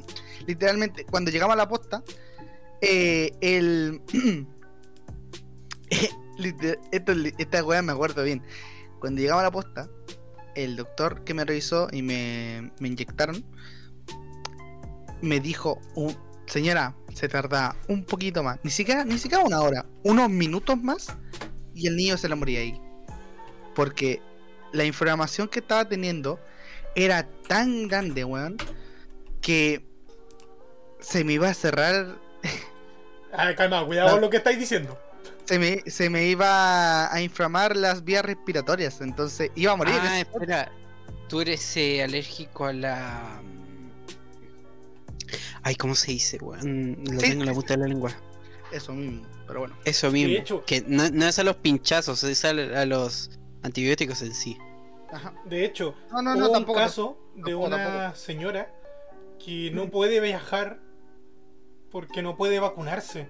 Literalmente, cuando llegamos a la posta, eh, el. esto, esta weá me acuerdo bien. Cuando llegamos a la posta, el doctor que me revisó y me, me inyectaron, me dijo, "Un- señora, se tarda un poquito más, ni siquiera, ni siquiera una hora, unos minutos más, y el niño se le moría ahí. Porque la inflamación que estaba teniendo era tan grande, weón, que se me iba a cerrar, Ah, calma, cuidado No. con lo que estáis diciendo. se me, se me iba a inflamar las vías respiratorias, entonces iba a morir. Ah, espera. Tú eres eh, alérgico a la. Ay, ¿cómo se dice, weón? Lo Sí, tengo en la punta de la lengua. Eso mismo, pero bueno. Eso mismo. hecho- Que no, no es a los pinchazos, es a, a los antibióticos en sí. Ajá. De hecho, No, no, hubo no, un tampoco. caso de tampoco, una tampoco. señora que no puede viajar porque no puede vacunarse.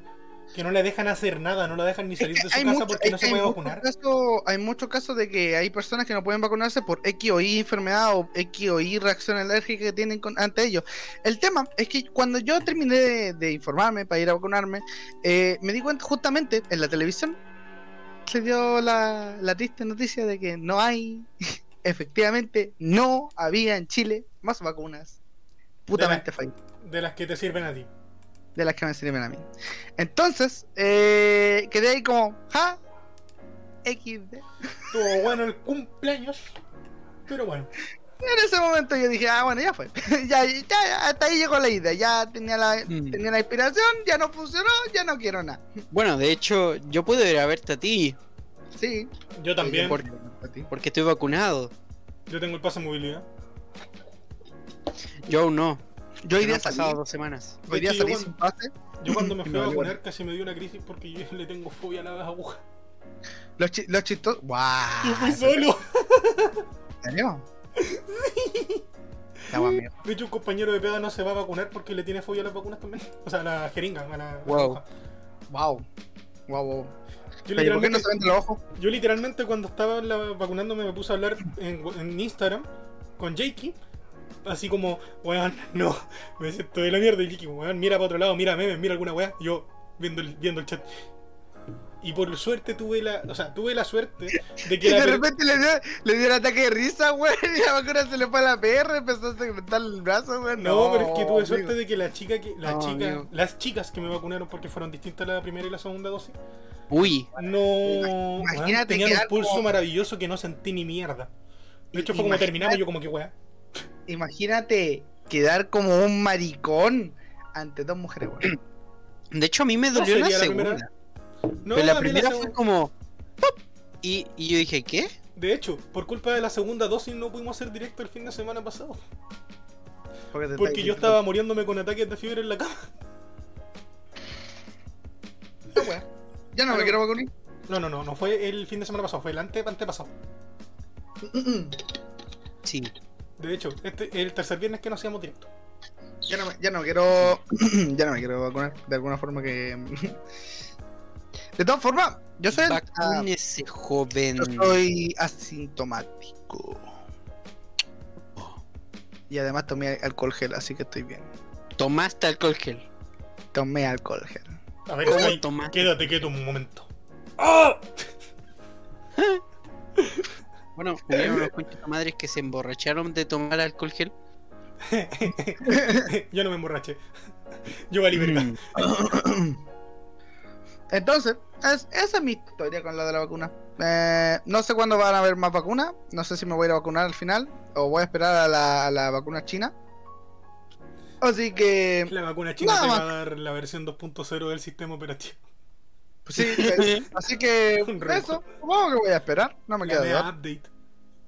Que no le dejan hacer nada, no la dejan ni salir de su casa mucho- porque no se puede vacunar. casos- hay muchos casos de que hay personas que no pueden vacunarse por X o Y enfermedad o X o Y reacción alérgica que tienen con- ante ellos. El tema es que cuando yo terminé de, de informarme para ir a vacunarme, eh, me di cuenta justamente en la televisión se dio la, la triste noticia de que no hay, efectivamente, no había en Chile más vacunas. Putamente fallidas De las que te sirven a ti. De las que me sirven a mí. Entonces, eh, quedé ahí como, ja, XD. Estuvo bueno el cumpleaños. Pero bueno. En ese momento yo dije, ah, bueno, ya fue. ya, ya, ya, hasta ahí llegó la idea. Ya tenía la, Mm. tenía la inspiración, ya no funcionó, ya no quiero nada. Bueno, de hecho, yo puedo ir a verte a ti, Sí. Yo también. por- porque estoy vacunado. Yo tengo el pase de movilidad. Yo aún no. Yo hoy no día han pasado salí, dos semanas. hoy día salí yo sin pase. Yo cuando me fui a No, vacunar casi me dio una crisis porque yo le tengo fobia a las agujas. Los, chi- los chistosos. ¡Guau! Yo fui solo. Guay mía. De hecho, un compañero de pega no se va a vacunar porque le tiene fobia a las vacunas también. O sea, a la jeringa, a la Wow. aguja. Wow. Wow, wow. Yo Pero ¿por qué no literalmente, se los ojos? yo literalmente cuando estaba la- vacunándome me puse a hablar en, en Instagram con Jakey. Así como, weón, no, me siento de la mierda. Y Jakey, weón, mira para otro lado, mira memes, mira alguna weá. Y Yo viendo el, viendo el chat. Y por suerte tuve la, o sea, tuve la suerte de Y que la de repente le dio, le dio un ataque de risa, güey. Y la vacuna se le fue a la PR, empezó a segmentar el brazo, güey. No, pero es que tuve amigo. suerte de que la chica que la No, chica, amigo. las chicas que me vacunaron porque fueron distintas la primera y la segunda dosis, Uy, no Imagínate weón, tenían un pulso como- maravilloso que no sentí ni mierda. De hecho fue como terminamos yo como que weá. Imagínate quedar como un maricón ante dos mujeres, güey. de hecho a mí me No dolió la la primera segunda. No, pero la primera segu- fue como. ¡pop! Y, y yo dije, ¿qué? De hecho, por culpa de la segunda dosis no pudimos hacer directo el fin de semana pasado. Porque, te Porque estáis yo estaba muriéndome con ataques de fiebre en la cama. No, güey. Ya no me Pero- quiero vacunar. No, no, no, no fue el fin de semana pasado, fue el ante antepasado. Sí. De hecho, este es el tercer viernes que no hacíamos directo. Ya no, me, ya no quiero. ya no me quiero vacunar. De alguna forma que. de todas formas, yo soy. el- ah, Vacúnese, joven. yo soy asintomático. Y además tomé alcohol gel, así que estoy bien. Tomaste alcohol gel. Tomé alcohol gel. A ver, ¿Cómo tomaste? quédate quieto un momento. ¡Ah! Bueno, hubieron unos conchos madres que se emborracharon de tomar alcohol gel. Yo no me emborraché. Yo valí verga. Mm. Entonces, es- esa es mi historia con la de la vacuna. Eh, no sé cuándo van a haber más vacunas. No sé si me voy a ir a vacunar al final o voy a esperar a la, a la vacuna china. Así que, La vacuna china te va a dar la versión 2.0 del sistema operativo. Pues sí, eh, así que Un reto. eso, supongo que voy a esperar. No me queda duda. update.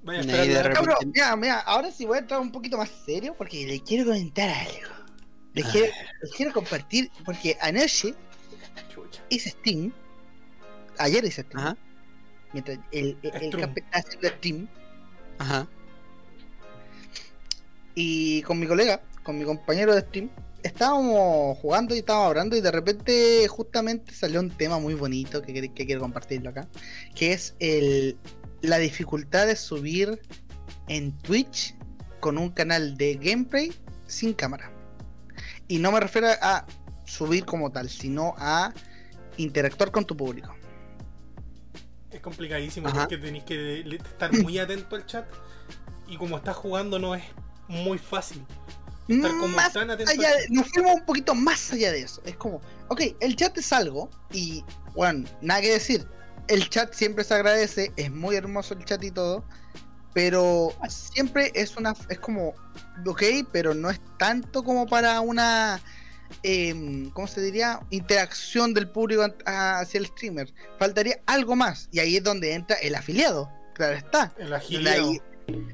Vaya a esperar de la- repente- Cabrón, mira, mira, ahora sí voy a entrar un poquito más serio porque le quiero comentar algo. Le Ah. quiero, les quiero compartir, porque anoche hice Steam. Ayer hice Steam. Ajá, Mientras el, el, el estaba haciendo Steam. ajá. Y con mi colega, con mi compañero de Steam, estábamos jugando y estábamos hablando y de repente justamente salió un tema muy bonito que, quiero compartirlo acá, que es el, la dificultad de subir en Twitch con un canal de gameplay sin cámara. Y no me refiero a subir como tal, sino a interactuar con tu público. Es complicadísimo Ajá. porque tenéis que estar muy atento al chat. Y como estás jugando, no es muy fácil. Como Más atento allá de- nos fuimos un poquito más allá de eso. Es como, ok, el chat es algo y, bueno, nada que decir. El chat siempre se agradece, es muy hermoso el chat y todo, pero siempre es una, es como, ok, pero no es tanto como para una, em, ¿cómo se diría? Interacción del público hacia el streamer. Faltaría algo más y ahí es donde entra el afiliado, claro está. El agilidad.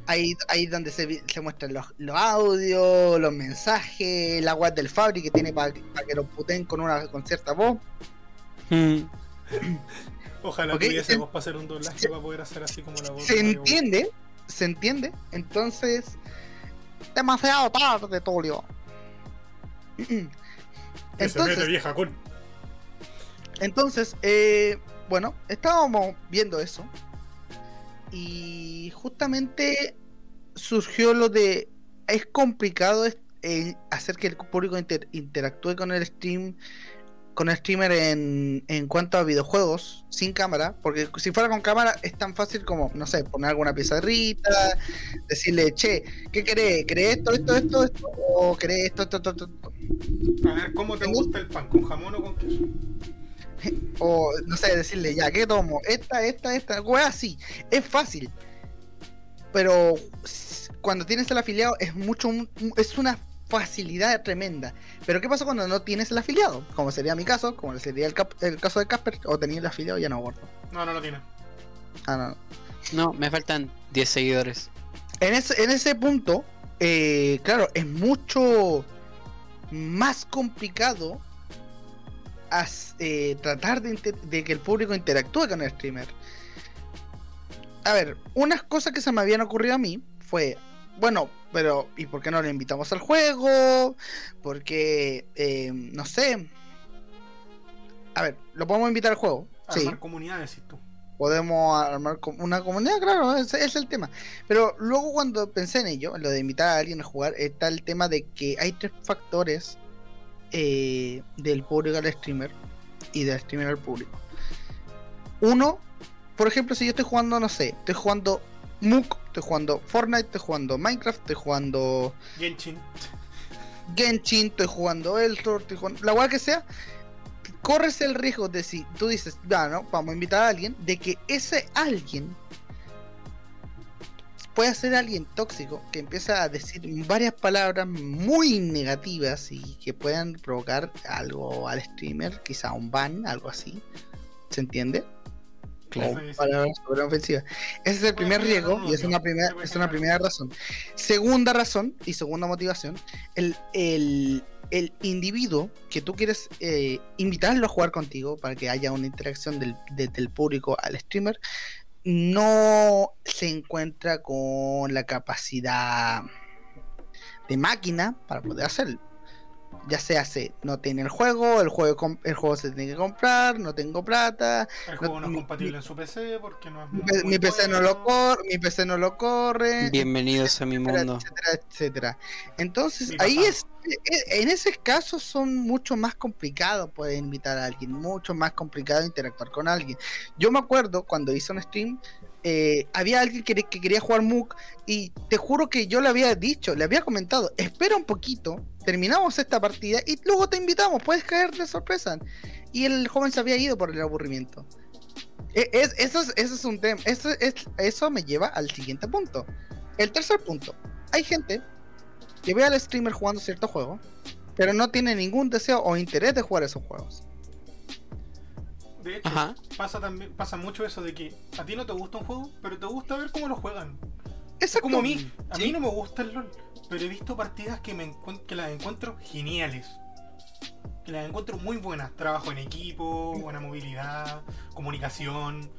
Ahí, ahí, donde se, se muestran los, los audios, los mensajes, la web del Fabri que tiene para que lo puten con una con cierta voz. Mm. Ojalá Ok, pudiésemos se- pasar un doblaje se- para poder hacer así como la voz. Se entiende, se entiende. Entonces, demasiado tarde, se mete Entonces, vieja con. Entonces, eh, bueno, estábamos viendo eso. Y justamente surgió lo de. Es complicado eh, hacer que el público inter- interactúe con el stream. Con el streamer en, en cuanto a videojuegos sin cámara, porque si fuera con cámara es tan fácil como, no sé, poner alguna pizarrita, decirle, che, ¿qué querés? ¿Querés esto, esto, esto, esto? ¿O querés esto, esto, esto, esto? A ver, ¿cómo te gusta el pan? ¿Con jamón o con queso? O no sé, decirle, ya, ¿qué tomo? Esta, esta, esta, wea así. Es fácil. Pero cuando tienes el afiliado es mucho, es una facilidad tremenda. Pero ¿qué pasa cuando no tienes el afiliado? Como sería mi caso, como sería el, cap- el caso de Casper, o tenía el afiliado ya no abordo. No, no lo tiene. Ah, no, no. No, me faltan 10 seguidores. En ese, en ese punto, eh, claro, es mucho más complicado as- eh, tratar de, que el público interactúe con el streamer. A ver, unas cosas que se me habían ocurrido a mí fue, bueno, pero ¿y por qué no lo invitamos al juego? Porque, eh, no sé. A ver, lo podemos invitar al juego. Sí Armar comunidades, decís tú. podemos armar una comunidad, claro, ese es el tema. Pero luego cuando pensé en ello, en lo de invitar a alguien a jugar, está el tema de que hay tres factores eh, del público al streamer y del streamer al público. Uno, por ejemplo, si yo estoy jugando, no sé, estoy jugando Mook, estoy jugando Fortnite, estoy jugando Minecraft, estoy jugando Genshin. Genshin, estoy jugando Eltor, estoy jugando la weá que sea, corres el riesgo de si tú dices, no, vamos a invitar a alguien, de que ese alguien puede ser alguien tóxico que empieza a decir varias palabras muy negativas y que puedan provocar algo al streamer, quizá un ban, algo así. ¿Se entiende? Claro. Sí, sí. palabra súper ofensiva. Ese es el primer riesgo y es una primera, es una primera razón. Segunda razón y segunda motivación, el, el, el individuo que tú quieres eh, invitarlo a jugar contigo para que haya una interacción del, desde el público al streamer, no se encuentra con la capacidad de máquina para poder hacerlo. Ya se no tiene el juego, el juego, el juego se tiene que comprar, no tengo plata, El juego no es mi- compatible en su PC porque no es mi, muy P- mi PC no lo corre, mi PC no lo corre, Bienvenidos a mi mundo. etcétera, etcétera. Entonces, ahí es, e- en ese caso son mucho más complicados poder invitar a alguien, mucho más complicado interactuar con alguien. Yo me acuerdo cuando hice un stream, eh, había alguien que, que quería jugar MOOC y te juro que yo le había dicho, le había comentado, espera un poquito, terminamos esta partida y luego te invitamos, puedes caer de sorpresa. Y el joven se había ido por el aburrimiento. E- Es, eso, es, eso es un tema. Eso, es, eso me lleva al siguiente punto. El tercer punto. Hay gente que ve al streamer jugando cierto juego, pero no tiene ningún deseo o interés de jugar esos juegos. De hecho, Ajá. pasa también pasa mucho eso de que a ti no te gusta un juego, pero te gusta ver cómo lo juegan. Es como a mí. A Sí. mí no me gusta el LOL, pero he visto partidas que, me que las encuentro geniales. Que las encuentro muy buenas. Trabajo en equipo, buena movilidad, comunicación.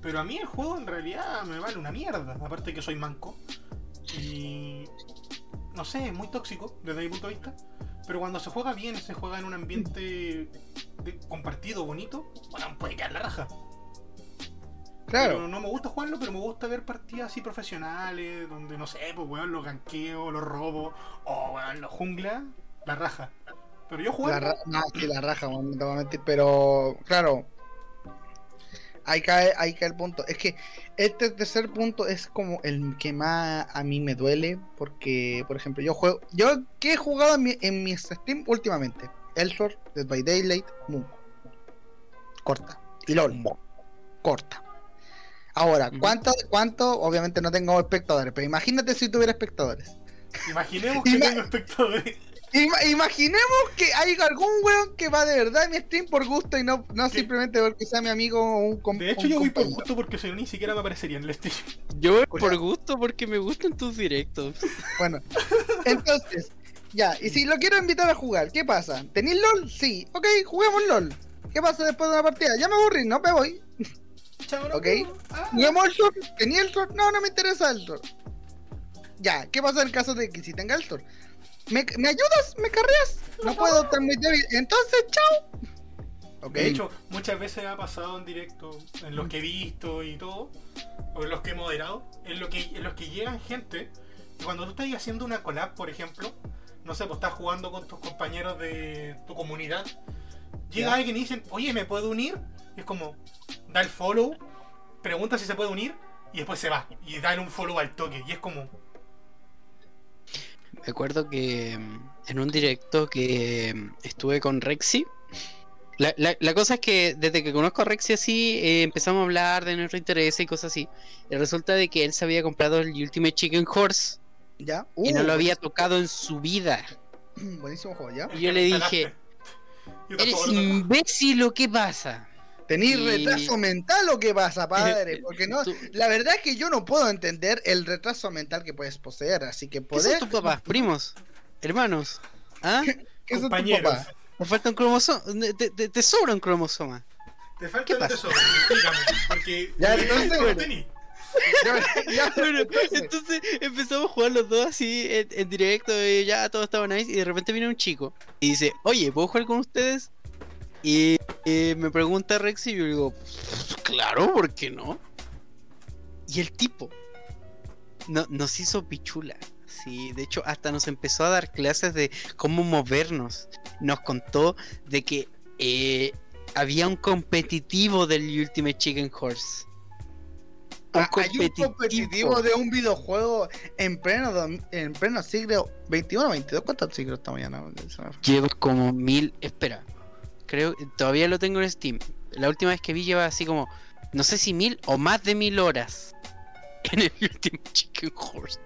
Pero a mí el juego en realidad me vale una mierda. Aparte que soy manco. Y... No sé, es muy tóxico desde mi punto de vista. Pero cuando se juega bien, se juega en un ambiente de- compartido, bonito, bueno, puede quedar la raja. Claro. Pero no me gusta jugarlo, pero me gusta ver partidas así profesionales, donde no sé, pues weón, los ganqueo, los robo, o weón, los jungla, la raja. Pero yo La, juego. ra- no, sí, la raja, no te voy a mentir, pero claro. Ahí cae, ahí cae el punto. Es que este tercer punto es como el que más a mí me duele. Porque, por ejemplo, yo juego. Yo que he jugado en mi, en mi Steam últimamente. Elfor, Dead by Daylight, Moon. Corta. Y LOL. Corta. Ahora. ¿cuánto, ¿cuánto? Obviamente no tengo espectadores, pero imagínate si tuviera espectadores. Imaginemos que Ima- tengo espectadores. Ima- imaginemos que hay algún weón que va de verdad a mi stream por gusto y no, no ¿Qué? simplemente porque sea mi amigo o un com- De hecho, yo voy por compañero. gusto porque si no, ni siquiera me aparecería en el stream. Yo voy por gusto porque me gustan tus directos. Bueno, entonces, ya, y si lo quiero invitar a jugar, ¿qué pasa? ¿Tenéis LOL? Sí, ok, juguemos LOL. ¿Qué pasa después de una partida? Ya me aburrí, no me voy. Chao, no Ok. Ah, ¿Juguemos el SOR? ¿Tenía el SOR? No, no me interesa el SOR. Ya, ¿qué pasa en el caso de que si tenga el SOR? ¿Me, ¿Me ayudas? ¿Me carreas? No puedo estar muy débil. Entonces, chao. Ok. De hecho, muchas veces ha pasado en directo, en los que he visto y todo, o en los que he moderado, en, lo que, en los que llegan gente, y cuando tú estás haciendo una collab, por ejemplo, no sé, pues estás jugando con tus compañeros de tu comunidad, llega Ya. alguien y dicen, oye, ¿me puedo unir? Y es como, da el follow, pregunta si se puede unir, y después se va, y dan un follow al toque, y es como, Me acuerdo que mm, en un directo que mm, estuve con Rexy. La, la- la cosa es que desde que conozco a Rexy así, eh, empezamos a hablar de nuestro interés y cosas así. Y resulta de que él se había comprado el Ultimate Chicken Horse Ya. y no Uh, lo había tocado en su vida. Buenísimo juego, ¿ya? Y yo le dije, Eres imbécil o qué pasa. ¿Tenéis Y- retraso mental o qué pasa, padre? Porque no, Tú- la verdad es que yo no puedo entender el retraso mental que puedes poseer, así que ¿Qué son poder. tus papás? ¿Primos? ¿Hermanos? ¿Ah? ¿Qué son tus compañeros. papás? Me falta un cromosoma. Te, te- te sobra un cromosoma. Te falta ¿Qué el pasa? tesoro, explícame, porque Ya, entonces, bueno. tení. Ya, ya, Bueno, entonces, entonces empezamos a jugar los dos así en, en directo y ya todo estaba nice y de repente viene un chico y dice, oye, ¿puedo jugar con ustedes? Y, y me pregunta Rex y yo digo, claro, ¿por qué no? Y el tipo no, nos hizo pichula. Sí, de hecho hasta nos empezó a dar clases de cómo movernos. Nos contó de que eh, había un competitivo del Ultimate Chicken Horse. Un Ah, hay un competitivo de un videojuego en pleno, en pleno siglo 21 22. ¿Cuántos siglos me fue. Lleva como mil. Espera. Creo todavía lo tengo en Steam. La última vez que vi lleva así como. No sé si mil o más de mil horas. En el último Chicken Horse.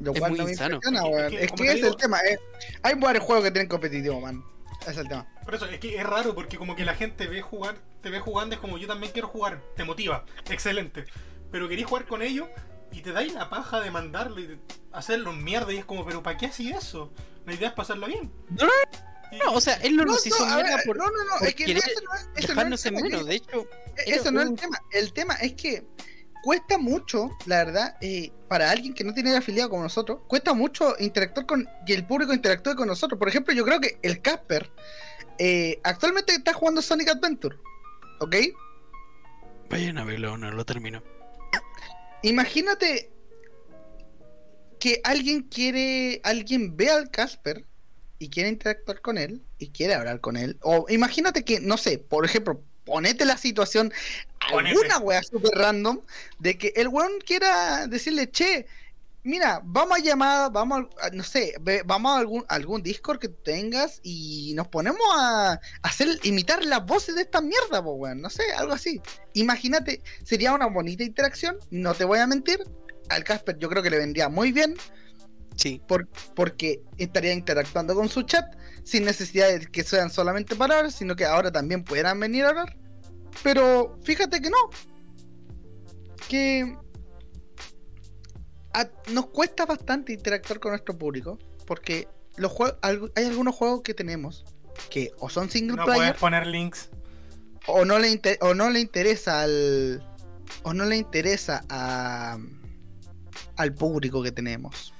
Lo Es cual muy no me insano. Es que- es que, Es es digo- el tema. eh. Hay varios juegos que tienen competitivo, man. Ese es el tema. Por eso, es que es raro porque como que la gente ve jugar te ves jugando, es como yo también quiero jugar, te motiva, excelente. Pero querés jugar con ellos y te dais la paja de mandarlo y de hacerlo mierda y es como, pero ¿para qué así eso? La idea es pasarlo bien. No, no, Y- No, o sea, él no, No, nos hizo no, a mierda ver, por, no, no, no, por es que no, ese no es- ese no es el dejarnos en tema, menos. que- De hecho, Eso no es el tema. El tema es que cuesta mucho, la verdad, eh, para alguien que no tiene afiliado como nosotros, cuesta mucho interactuar con que el público interactúe con nosotros. Por ejemplo, yo creo que el Casper eh, actualmente está jugando Sonic Adventure. ¿Ok? Vayan a verlo, no lo termino. Imagínate que alguien quiere, alguien ve al Casper y quiere interactuar con él y quiere hablar con él. O imagínate que, no sé, por ejemplo, ponete la situación, Ponete. alguna wea super random, de que el weón quiera decirle, che, mira, vamos a llamar, vamos a, no sé, vamos a algún, algún Discord que tengas y nos ponemos a hacer, imitar las voces de esta mierda, po, weón, no sé, algo así. Imagínate, sería una bonita interacción, no te voy a mentir, al Casper yo creo que le vendría muy bien, Sí. por- porque estaría interactuando con su chat sin necesidad de que sean solamente palabras, sino que ahora también pudieran venir a hablar. Pero fíjate que no. Que a- nos cuesta bastante interactuar con nuestro público, porque los juegos, algu- hay algunos juegos que tenemos que o son single no player puedes poner links. o no le inter- o no le interesa al o no le interesa a al público que tenemos.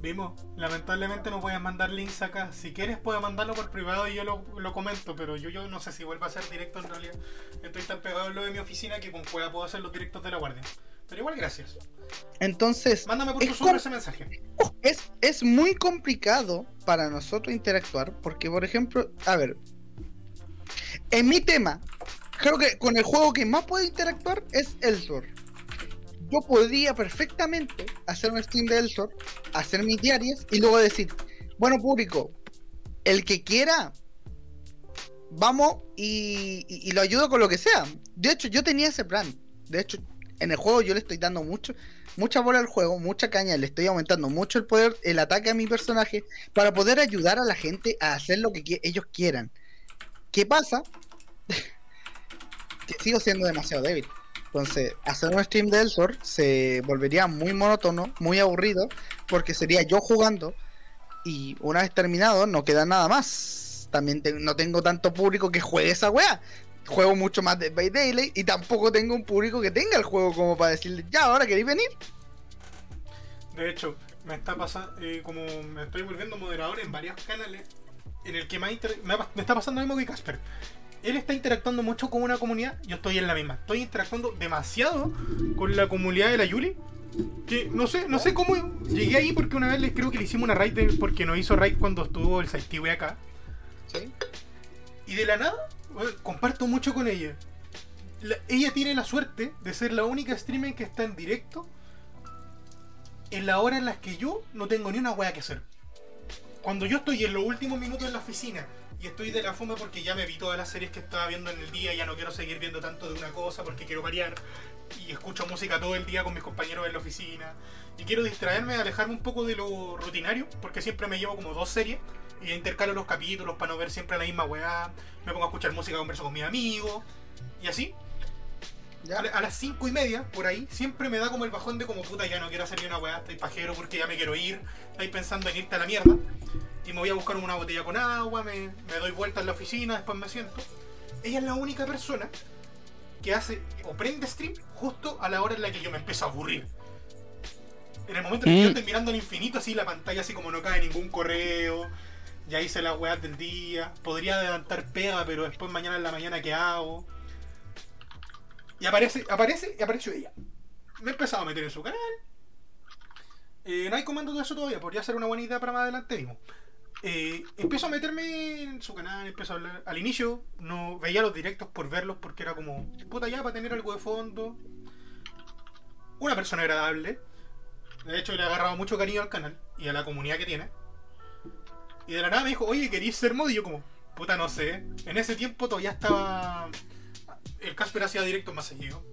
Vimos, lamentablemente no puedes mandar links acá. Si quieres puedes mandarlo por privado y yo lo, lo comento, pero yo, yo no sé si vuelva a ser directo en realidad. Estoy tan pegado en lo de mi oficina que con cueva puedo hacer los directos de la guardia. Pero igual gracias. Entonces, Mándame por Es tu ese mensaje. es, es muy complicado para nosotros interactuar porque, por ejemplo, a ver, en mi tema, creo que con el juego que más puedo interactuar es Elsword. Yo podría perfectamente hacer un stream de Elsword, hacer mis diarias y luego decir, bueno público, el que quiera, vamos y, lo ayudo con lo que sea. De hecho, yo tenía ese plan. De hecho, en el juego yo le estoy dando mucho, mucha bola al juego, mucha caña, le estoy aumentando mucho el poder, el ataque a mi personaje, para poder ayudar a la gente a hacer lo que ellos quieran. ¿Qué pasa? que sigo siendo demasiado débil. Entonces, hacer un stream de Elsor se volvería muy monótono, muy aburrido, porque sería yo jugando y una vez terminado no queda nada más. También no tengo tanto público que juegue esa weá. Juego mucho más de By Daylight y tampoco tengo un público que tenga el juego como para decirle, ya, ahora queréis venir. De hecho, me está pasando, como me estoy volviendo moderador en varios canales, en el que me, ha- me está pasando lo mismo que Casper. Él está interactuando mucho con una comunidad, yo estoy en la misma. Estoy interactuando demasiado con la comunidad de la Yuli. Que no sé, no sé cómo llegué ahí porque una vez les creo que le hicimos una raid de- porque nos hizo raid cuando estuvo el Saitiwe acá. ¿Sí? Y de la nada, bueno, comparto mucho con ella. La- ella tiene la suerte de ser la única streamer que está en directo en la hora en las que yo no tengo ni una wea que hacer. Cuando yo estoy en los últimos minutos en la oficina y estoy de la fome porque ya me vi todas las series que estaba viendo en el día, ya no quiero seguir viendo tanto de una cosa porque quiero variar. Y escucho música todo el día con mis compañeros en la oficina. Y quiero distraerme, alejarme un poco de lo rutinario porque siempre me llevo como dos series y intercalo los capítulos para no ver siempre la misma weá, me pongo a escuchar música, converso con mis amigos. Y así. ¿Ya? a, la- a las cinco y media, por ahí, siempre me da como el bajón de como puta, ya no quiero hacer ni una weá, estoy pajero porque ya me quiero ir, estoy pensando en irte a la mierda. Y me voy a buscar una botella con agua, me, me doy vuelta en la oficina, después me siento. Ella es la única persona que hace o prende stream justo a la hora en la que yo me empiezo a aburrir. En el momento en el que yo Mm. estoy mirando al infinito, así la pantalla, así como no cae ningún correo, ya hice las weas del día, podría adelantar pega, pero después mañana en la mañana, ¿qué hago? Y aparece, aparece, y apareció ella. Me he empezado a meter en su canal. Eh, no hay comando de eso todavía, podría ser una buena idea para más adelante, vimos. Eh, empiezo a meterme en su canal, empiezo a hablar. Al inicio no veía los directos por verlos porque era como, puta ya, para tener algo de fondo. Una persona agradable. De hecho, le ha agarrado mucho cariño al canal y a la comunidad que tiene. Y de la nada me dijo, oye, ¿queréis ser mod? Y yo como, puta, no sé. En ese tiempo todavía estaba... El Casper hacía directos más seguido.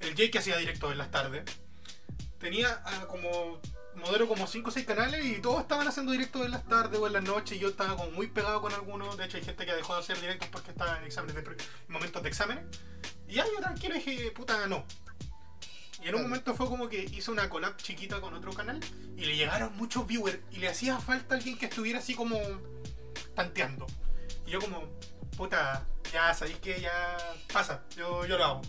El Jake hacía directos en las tardes. Tenía ah, como modero como 5 o 6 canales y todos estaban haciendo directos en las tardes o en las noches y yo estaba como muy pegado con algunos. De hecho, hay gente que dejó de hacer directos porque estaba en exámenes de momentos de exámenes. Y ya yo tranquilo dije, puta, no. Y en un momento fue como que hice una collab chiquita con otro canal y le llegaron muchos viewers y le hacía falta alguien que estuviera así como tanteando. Y yo como, puta, ya sabéis que ya pasa, yo, yo lo hago.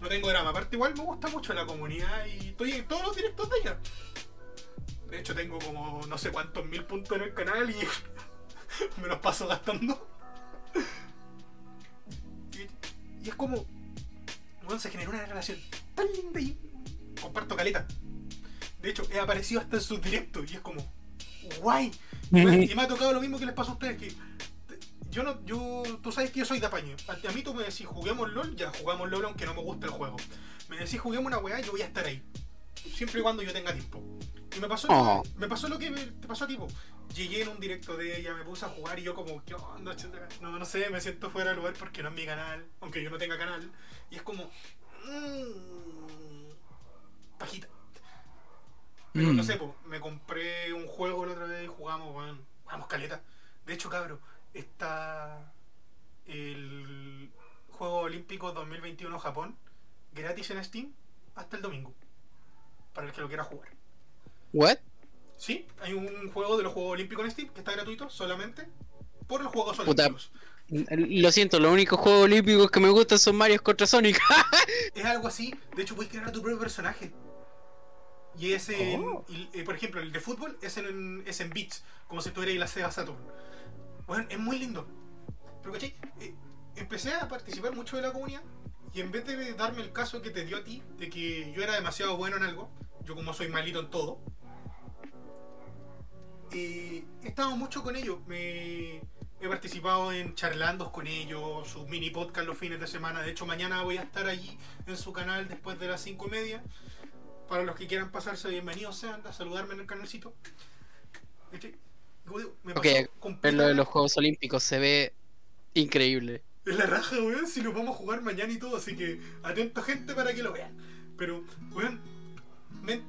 No tengo drama. Aparte igual me gusta mucho la comunidad y estoy en todos los directos de ella. De hecho tengo como no sé cuántos mil puntos en el canal y me los paso gastando. Y, y es como, bueno, se generó una relación tan linda y comparto caleta. De hecho, he aparecido hasta en sus directos y es como, guay. Y me, y me ha tocado lo mismo que les pasó a ustedes, que yo no, yo, tú sabes que yo soy de apaño. A, a mí tú me decís, juguemos LOL, ya jugamos LOL aunque no me guste el juego. Me decís, juguemos una weá, yo voy a estar ahí. Siempre y cuando yo tenga tiempo. Y me pasó, Oh. me pasó lo que te pasó a ti, po. Llegué en un directo de ella, me puse a jugar y yo como, ¿qué onda? No, no sé, me siento fuera de lugar porque no es mi canal, aunque yo no tenga canal. Y es como... Mmm, pajita. Pero no Mm. sé, po, me compré un juego la otra vez y jugamos, weón. Jugamos caleta. De hecho, cabro, está el Juego Olímpico 2021 Japón gratis en Steam hasta el domingo. Para el que lo quiera jugar. ¿What? Sí, hay un juego de los Juegos Olímpicos en Steam que está gratuito solamente por los Juegos Puta. Olímpicos. Lo siento, los únicos juegos olímpicos que me gustan son Mario contra Sonic. Es algo así. De hecho, puedes crear a tu propio personaje. Y es en. Oh. y, eh, por ejemplo, el de fútbol es en, es en bits, como si estuviera ahí la Sega Saturn. Bueno, es muy lindo. Pero, ¿cachai? Eh, empecé a participar mucho de la comunidad. Y en vez de darme el caso que te dio a ti, de que yo era demasiado bueno en algo, yo como soy malito en todo, eh, he estado mucho con ellos. Me, he participado en charlandos con ellos, sus mini podcast los fines de semana. De hecho, mañana voy a estar allí en su canal después de las cinco y media. Para los que quieran pasarse, bienvenidos sean a saludarme en el canalcito. Me Ok, pasó Ver lo de los Juegos Olímpicos se ve increíble. Es la raja, weón, si nos vamos a jugar mañana y todo, así que atento gente para que lo vean. Pero, weón, men,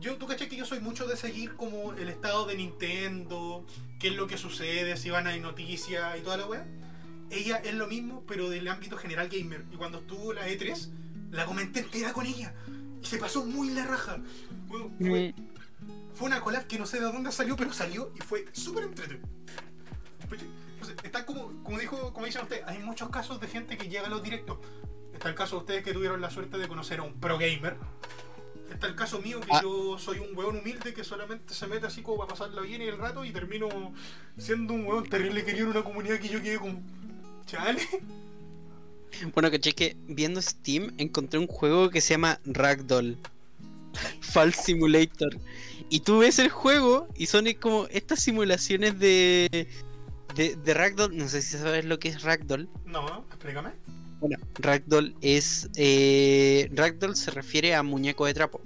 yo, tú caché que yo soy mucho de seguir como el estado de Nintendo, qué es lo que sucede, si van a noticias y toda la weá. Ella es lo mismo, pero del ámbito general gamer. Y cuando estuvo la E3, la comenté entera con ella. Y se pasó muy la raja. Fue, fue una collab que no sé de dónde salió, pero salió y fue súper entretenido. Está como, como dijo, como dicen ustedes, hay muchos casos de gente que llega a los directos. Está el caso de ustedes que tuvieron la suerte de conocer a un pro gamer. Está el caso mío que Ah. yo soy un weón humilde que solamente se mete así como para pasarla bien y el rato y termino siendo un weón terrible querido en una comunidad que yo quedé como. Chale. Bueno, caché que viendo Steam encontré un juego que se llama Ragdoll. Fall Simulator. Y tú ves el juego y son como estas simulaciones de, de, de Ragdoll. No sé si sabes lo que es Ragdoll. No, explícame. Bueno, Ragdoll es. eh, Ragdoll se refiere a muñeco de trapo.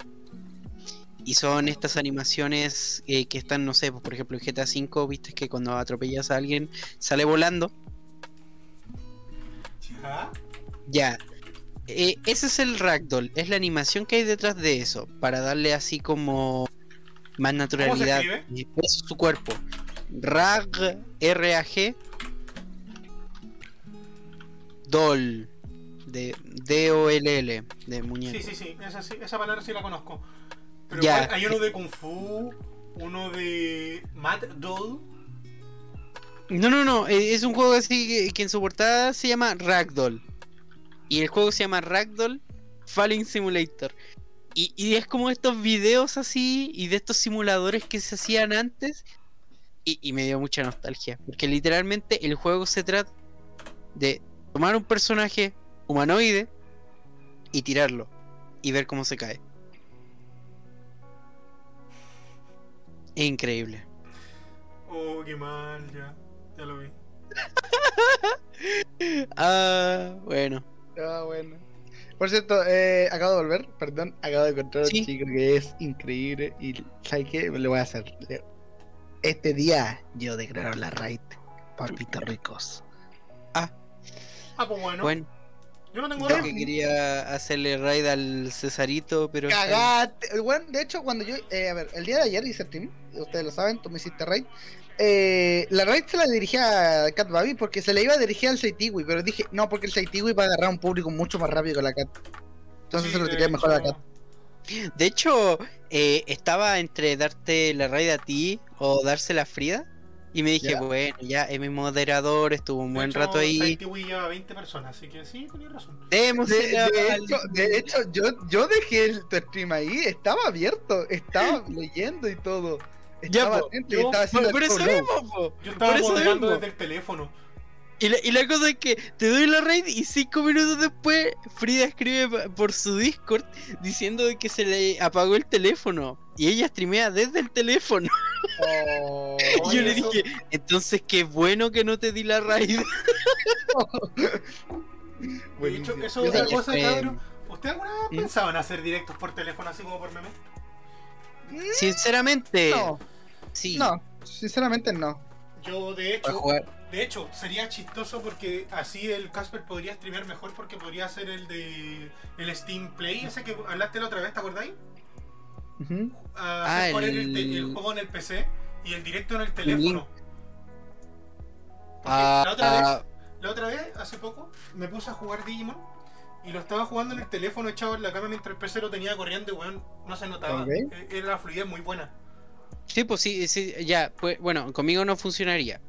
Y son estas animaciones eh, que están, no sé, pues, por ejemplo en GTA V, viste que cuando atropellas a alguien sale volando. Ya. Ya. Eh, ese es el Ragdoll, es la animación que hay detrás de eso, para darle así como más naturalidad escribe? y peso a su cuerpo. Rag, R-A-G, Doll, de D-O-L-L, de muñeco. Sí, sí, sí, esa, sí, esa palabra sí la conozco. Pero Ya. igual hay uno de Kung Fu, uno de Mad Doll. No, no, no, eh, es un juego así que, que en su portada se llama Ragdoll. Y el juego se llama Ragdoll Falling Simulator. Y, y es como estos videos así y de estos simuladores que se hacían antes. Y, y me dio mucha nostalgia. Porque literalmente el juego se trata de tomar un personaje humanoide y tirarlo. Y ver cómo se cae. Es increíble. Oh, qué mal, ya. Ya lo vi. Ah, bueno. Ah, bueno. Por cierto, eh, acabo de volver, perdón, acabo de encontrar Sí. un chico que es increíble y ¿sabes qué? Le voy a hacer. Este día yo declaro la raid por Ricos. Ah, pues bueno. Bueno, Yo no tengo Yo que quería hacerle raid al Cesarito, pero. Cagate. Bueno, de hecho, cuando yo. eh, a ver, el día de ayer hice stream. Ustedes lo saben, tú me hiciste raid. Eh, la raid se la dirigía a Cat Baby porque se le iba a dirigir al Saitiwi. Pero dije, no, porque el Saitiwi va a agarrar un público mucho más rápido que la Cat. Entonces Sí, se lo tiré mejor a la Cat. De hecho, eh, estaba entre darte la raid a ti o dársela a Frida. Y me dije, Ya. bueno, ya es mi moderador, estuvo un de buen hecho, rato ahí. Lleva 20 personas, así que sí, tenías razón. De, hecho, de hecho, yo, yo dejé el tu stream ahí, estaba abierto, estaba leyendo y todo. Estaba atento y estaba haciendo Por, eso mismo, po. Yo estaba Por eso moderando desde el teléfono. Y la, y la cosa es que te doy la raid y cinco minutos después Frida escribe por su Discord diciendo que se le apagó el teléfono. Y ella streamea desde el teléfono. Oh, Y yo le eso- dije, entonces qué bueno que no te di la raid. De hecho, eso es otra cosa, eh, cabrón. ¿Usted alguna vez ¿Mm? pensaba en hacer directos por teléfono así como por meme? Sinceramente, No, sí. no, sinceramente no. Yo, de hecho, jugar. de hecho, sería chistoso porque así el Casper podría streamear mejor porque podría hacer el de el Steam Play, ese que hablaste la otra vez, ¿te acordáis? Ujú. Ah, Ah, hacer poner el, te- el- el juego en el PC y el directo en el teléfono. Porque Ah, la otra vez La otra vez, hace poco, me puse a jugar Digimon y lo estaba jugando en el teléfono echado en la cama mientras el PC lo tenía corriendo y weón, no se notaba. Eh, Era la fluidez muy buena. sí, pues sí, sí, ya. Pues, bueno, conmigo no funcionaría.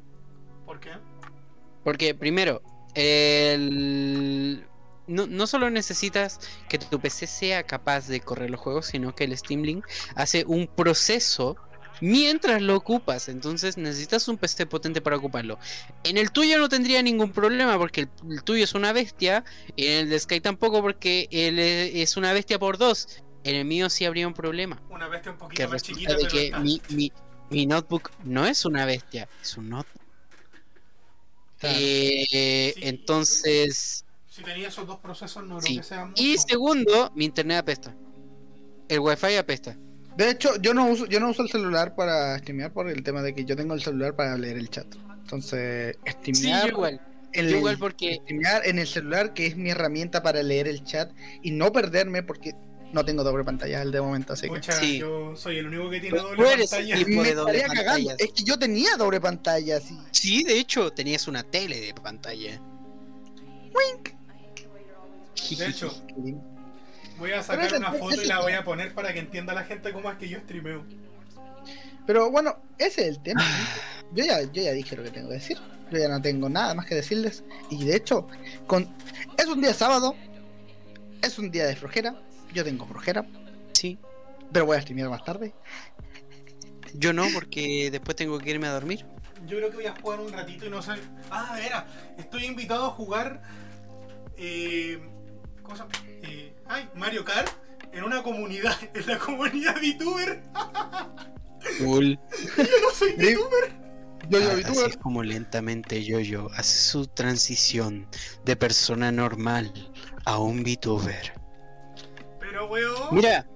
¿Por qué? Porque primero, el... no, no solo necesitas que tu PC sea capaz de correr los juegos, sino que el Steam Link hace un proceso mientras lo ocupas. Entonces necesitas un PC potente para ocuparlo. En el tuyo no tendría ningún problema porque el, el tuyo es una bestia. Y en el de Sky tampoco porque él e- es una bestia por dos. En el mío sí habría un problema. Una bestia un Que poquito más resulta chiquita, de que mi, mi, mi notebook no es una bestia, es un notebook. Eh, Sí. entonces, Si tenía esos dos procesos, no creo Sí. que sea mucho. y segundo, mi internet apesta. El wifi apesta. De hecho, yo no uso, yo no uso el celular para streamear por el tema de que yo tengo el celular para leer el chat. Entonces, Sí, streamear, yo igual. Yo el- igual porque streamear en el celular, que es mi herramienta para leer el chat y no perderme porque no tengo doble pantalla al de momento, así que Pucha, Sí. yo soy el único que tiene doble eres pantalla. me de doble estaría cagando. pantallas. Es que yo tenía doble pantalla, sí. sí, de hecho, tenías una tele de pantalla. De hecho, voy a sacar una foto y la voy a poner para que entienda la gente cómo es que yo streameo. Pero bueno, ese es el tema. Yo ya, yo ya dije lo que tengo que decir. Yo ya no tengo nada más que decirles. Y de hecho, con... es un día sábado. Es un día de flojera. Yo tengo flojera. Sí, Pero voy a streamear más tarde. yo no, porque después tengo que irme a dormir. Yo creo que voy a jugar un ratito y no sé. Ah, era. Estoy invitado a jugar. Eh, ¿Cómo se llama? Eh, ay, Mario Kart en una comunidad. En la comunidad VTuber. Cool. Yo no soy. VTuber. Yo, yo, Ah, así es como lentamente Yoyo hace su transición de persona normal a un VTuber. Pero weón. Mira,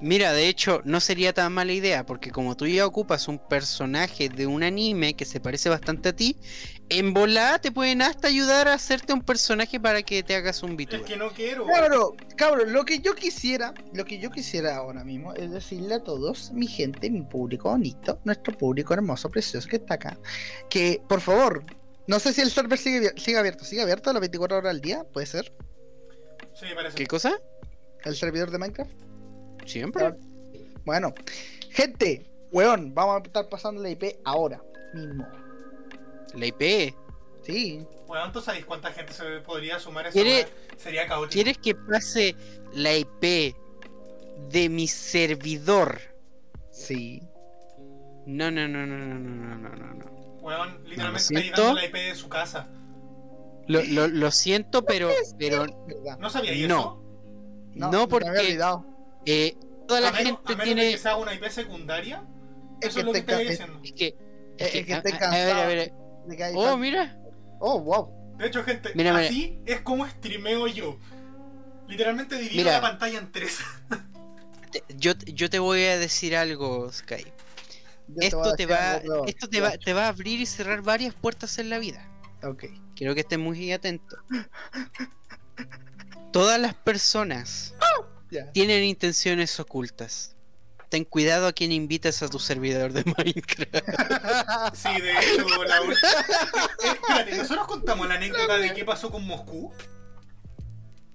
mira, de hecho, no sería tan mala idea, porque como tú ya ocupas un personaje de un anime que se parece bastante a ti, en volada te pueden hasta ayudar a hacerte un personaje para que te hagas un Es VTuber. que no quiero. Cabrón, cabrón, lo que yo quisiera, lo que yo quisiera ahora mismo es decirle a todos, mi gente, mi público bonito, nuestro público hermoso, precioso que está acá, que por favor, no sé si el server sigue, abier- sigue abierto, sigue abierto las 24 horas al día, puede ser, Sí, parece. ¿Qué cosa? el servidor de Minecraft. Siempre. Bueno, gente, weón, vamos a estar pasando la IP ahora mismo. La IP. Sí, Weón, ¿tú sabes cuánta gente se podría sumar a esa ¿Quiere- weá? Sería caótico. ¿Quieres que pase la IP de mi servidor? sí. No, no, no, no, no, no, no, no, no. Weón, lo literalmente está siento. llegando la IP de su casa. Lo, lo, lo siento, pero, pero. ¿No sabía No. eso? no, se me porque eh, toda la a menos, gente a menos de tiene. que sea una IP secundaria. Es Eso que es lo que estoy diciendo. Es que. Es Es que, que a, estoy a- a ver, a cansado. ver. De que hay Oh, fan- mira. Oh, wow. De hecho, gente, Mira, mira. así es como streameo yo. Literalmente divido Mira. la pantalla en tres. Yo, yo te voy a decir algo, Sky. Yo voy a Esto te va, esto te va, te va a abrir y cerrar varias puertas en la vida. Ok. Quiero que estés muy atento. Todas las personas tienen intenciones ocultas. Ten cuidado a quien invitas a tu servidor de Minecraft. Sí, de hecho, la Espérate, nosotros contamos la anécdota de qué pasó con Moscú.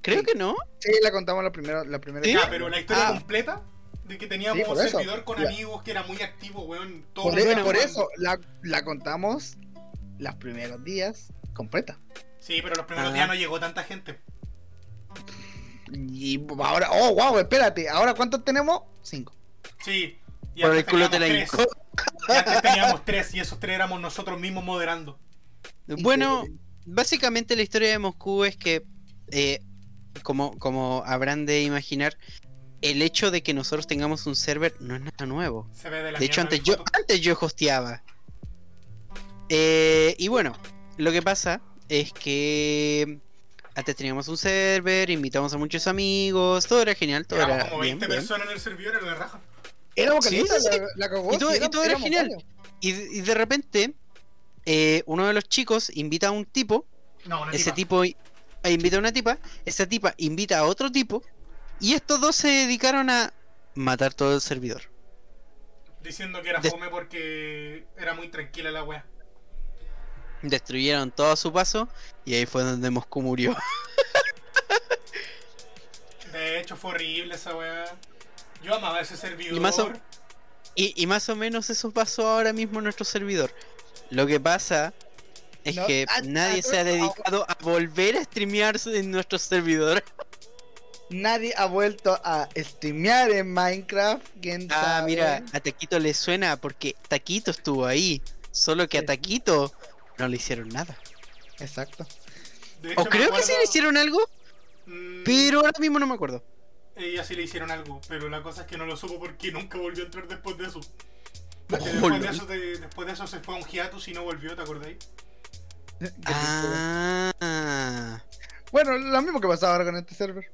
Creo Sí. que no. Sí, la contamos la primera, la primera ¿Sí? Ya, pero la historia Ah. completa de que teníamos Sí, un eso. servidor con Ya. amigos que era muy activo, weón. Todo Por, jugando. eso la, la contamos los primeros días completa. Sí, pero los primeros Ah. días no llegó tanta gente. Y ahora, oh, wow, espérate, ¿ahora cuántos tenemos? Cinco. Sí. Y Por el culo te la tres. Y antes teníamos tres y esos tres éramos nosotros mismos moderando. Bueno, básicamente la historia de Moscú es que, eh, como, como habrán de imaginar, el hecho de que nosotros tengamos un server no es nada nuevo. Se ve de la De hecho, antes yo, antes yo hosteaba. Eh, y bueno, lo que pasa es que antes teníamos un server, invitamos a muchos amigos, todo era genial, todo era como bien, 20 bien. personas en el servidor, era la raja. Sí, calientes, sí, sí. la, la cagó, Y todo- y era genial. Y, de- y de repente, eh, uno de los chicos invita a un tipo, No, una ese tipa. tipo eh, invita a una tipa, esa tipa invita a otro tipo, y estos dos se dedicaron a matar todo el servidor. Diciendo que era de- fome porque era muy tranquila la wea. Destruyeron todo a su paso, y ahí fue donde Moscú murió. De hecho, fue horrible esa wea. Yo amaba ese servidor. Y más o- Y, y más o menos eso pasó ahora mismo en nuestro servidor. Lo que pasa es No, que ah, nadie ah, se ha ah, dedicado a volver a streamearse en nuestro servidor. Nadie ha vuelto a streamear en Minecraft. ¿quién Ah, sabe? mira, a Taquito le suena porque Taquito estuvo ahí. Solo que a. Taquito no le hicieron nada. Exacto. Hecho, O creo que sí le hicieron algo, Mm, pero ahora mismo no me acuerdo. Ella sí le hicieron algo, pero la cosa es que no lo supo porque nunca volvió a entrar después de eso. Porque Oh, después, de eso de- después de eso se fue a un hiatus y no volvió, ¿te acordáis? Ah, Bueno, lo mismo que pasaba ahora con este server.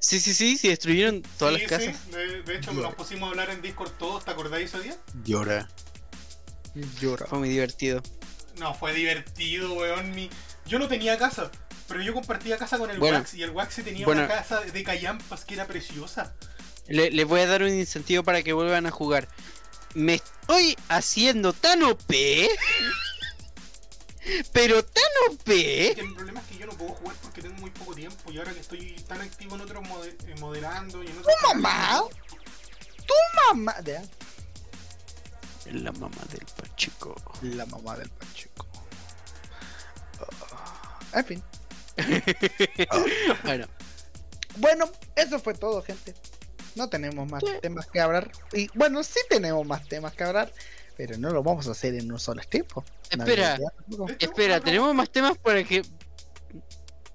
sí, sí, sí, sí, destruyeron todas Sí, las casas. sí, De, de hecho, Llora. nos pusimos a hablar en Discord todos, ¿te acordáis ese día? Llora. Llora. Fue muy divertido. No, fue divertido, weón. Mi... Yo no tenía casa, pero yo compartía casa con el Bueno. Wax y el Wax sí tenía Bueno. una casa de callampas que era preciosa. Le- les voy a dar un incentivo para que vuelvan a jugar. Me estoy haciendo tan OP. Pero tan OP. El problema es que yo no puedo jugar porque tengo muy poco tiempo y ahora que estoy tan activo en otros mode- eh, moderando y en otros... mamá? Mamá. ya, La mamá del Pacheco. La mamá del Pacheco. Ah, En fin. Bueno, Bueno, eso fue todo, gente. No tenemos más temas que hablar. Y bueno, sí tenemos más temas que hablar, pero no lo vamos a hacer en un solo tiempo. Espera. No, espera, tenemos más temas para que.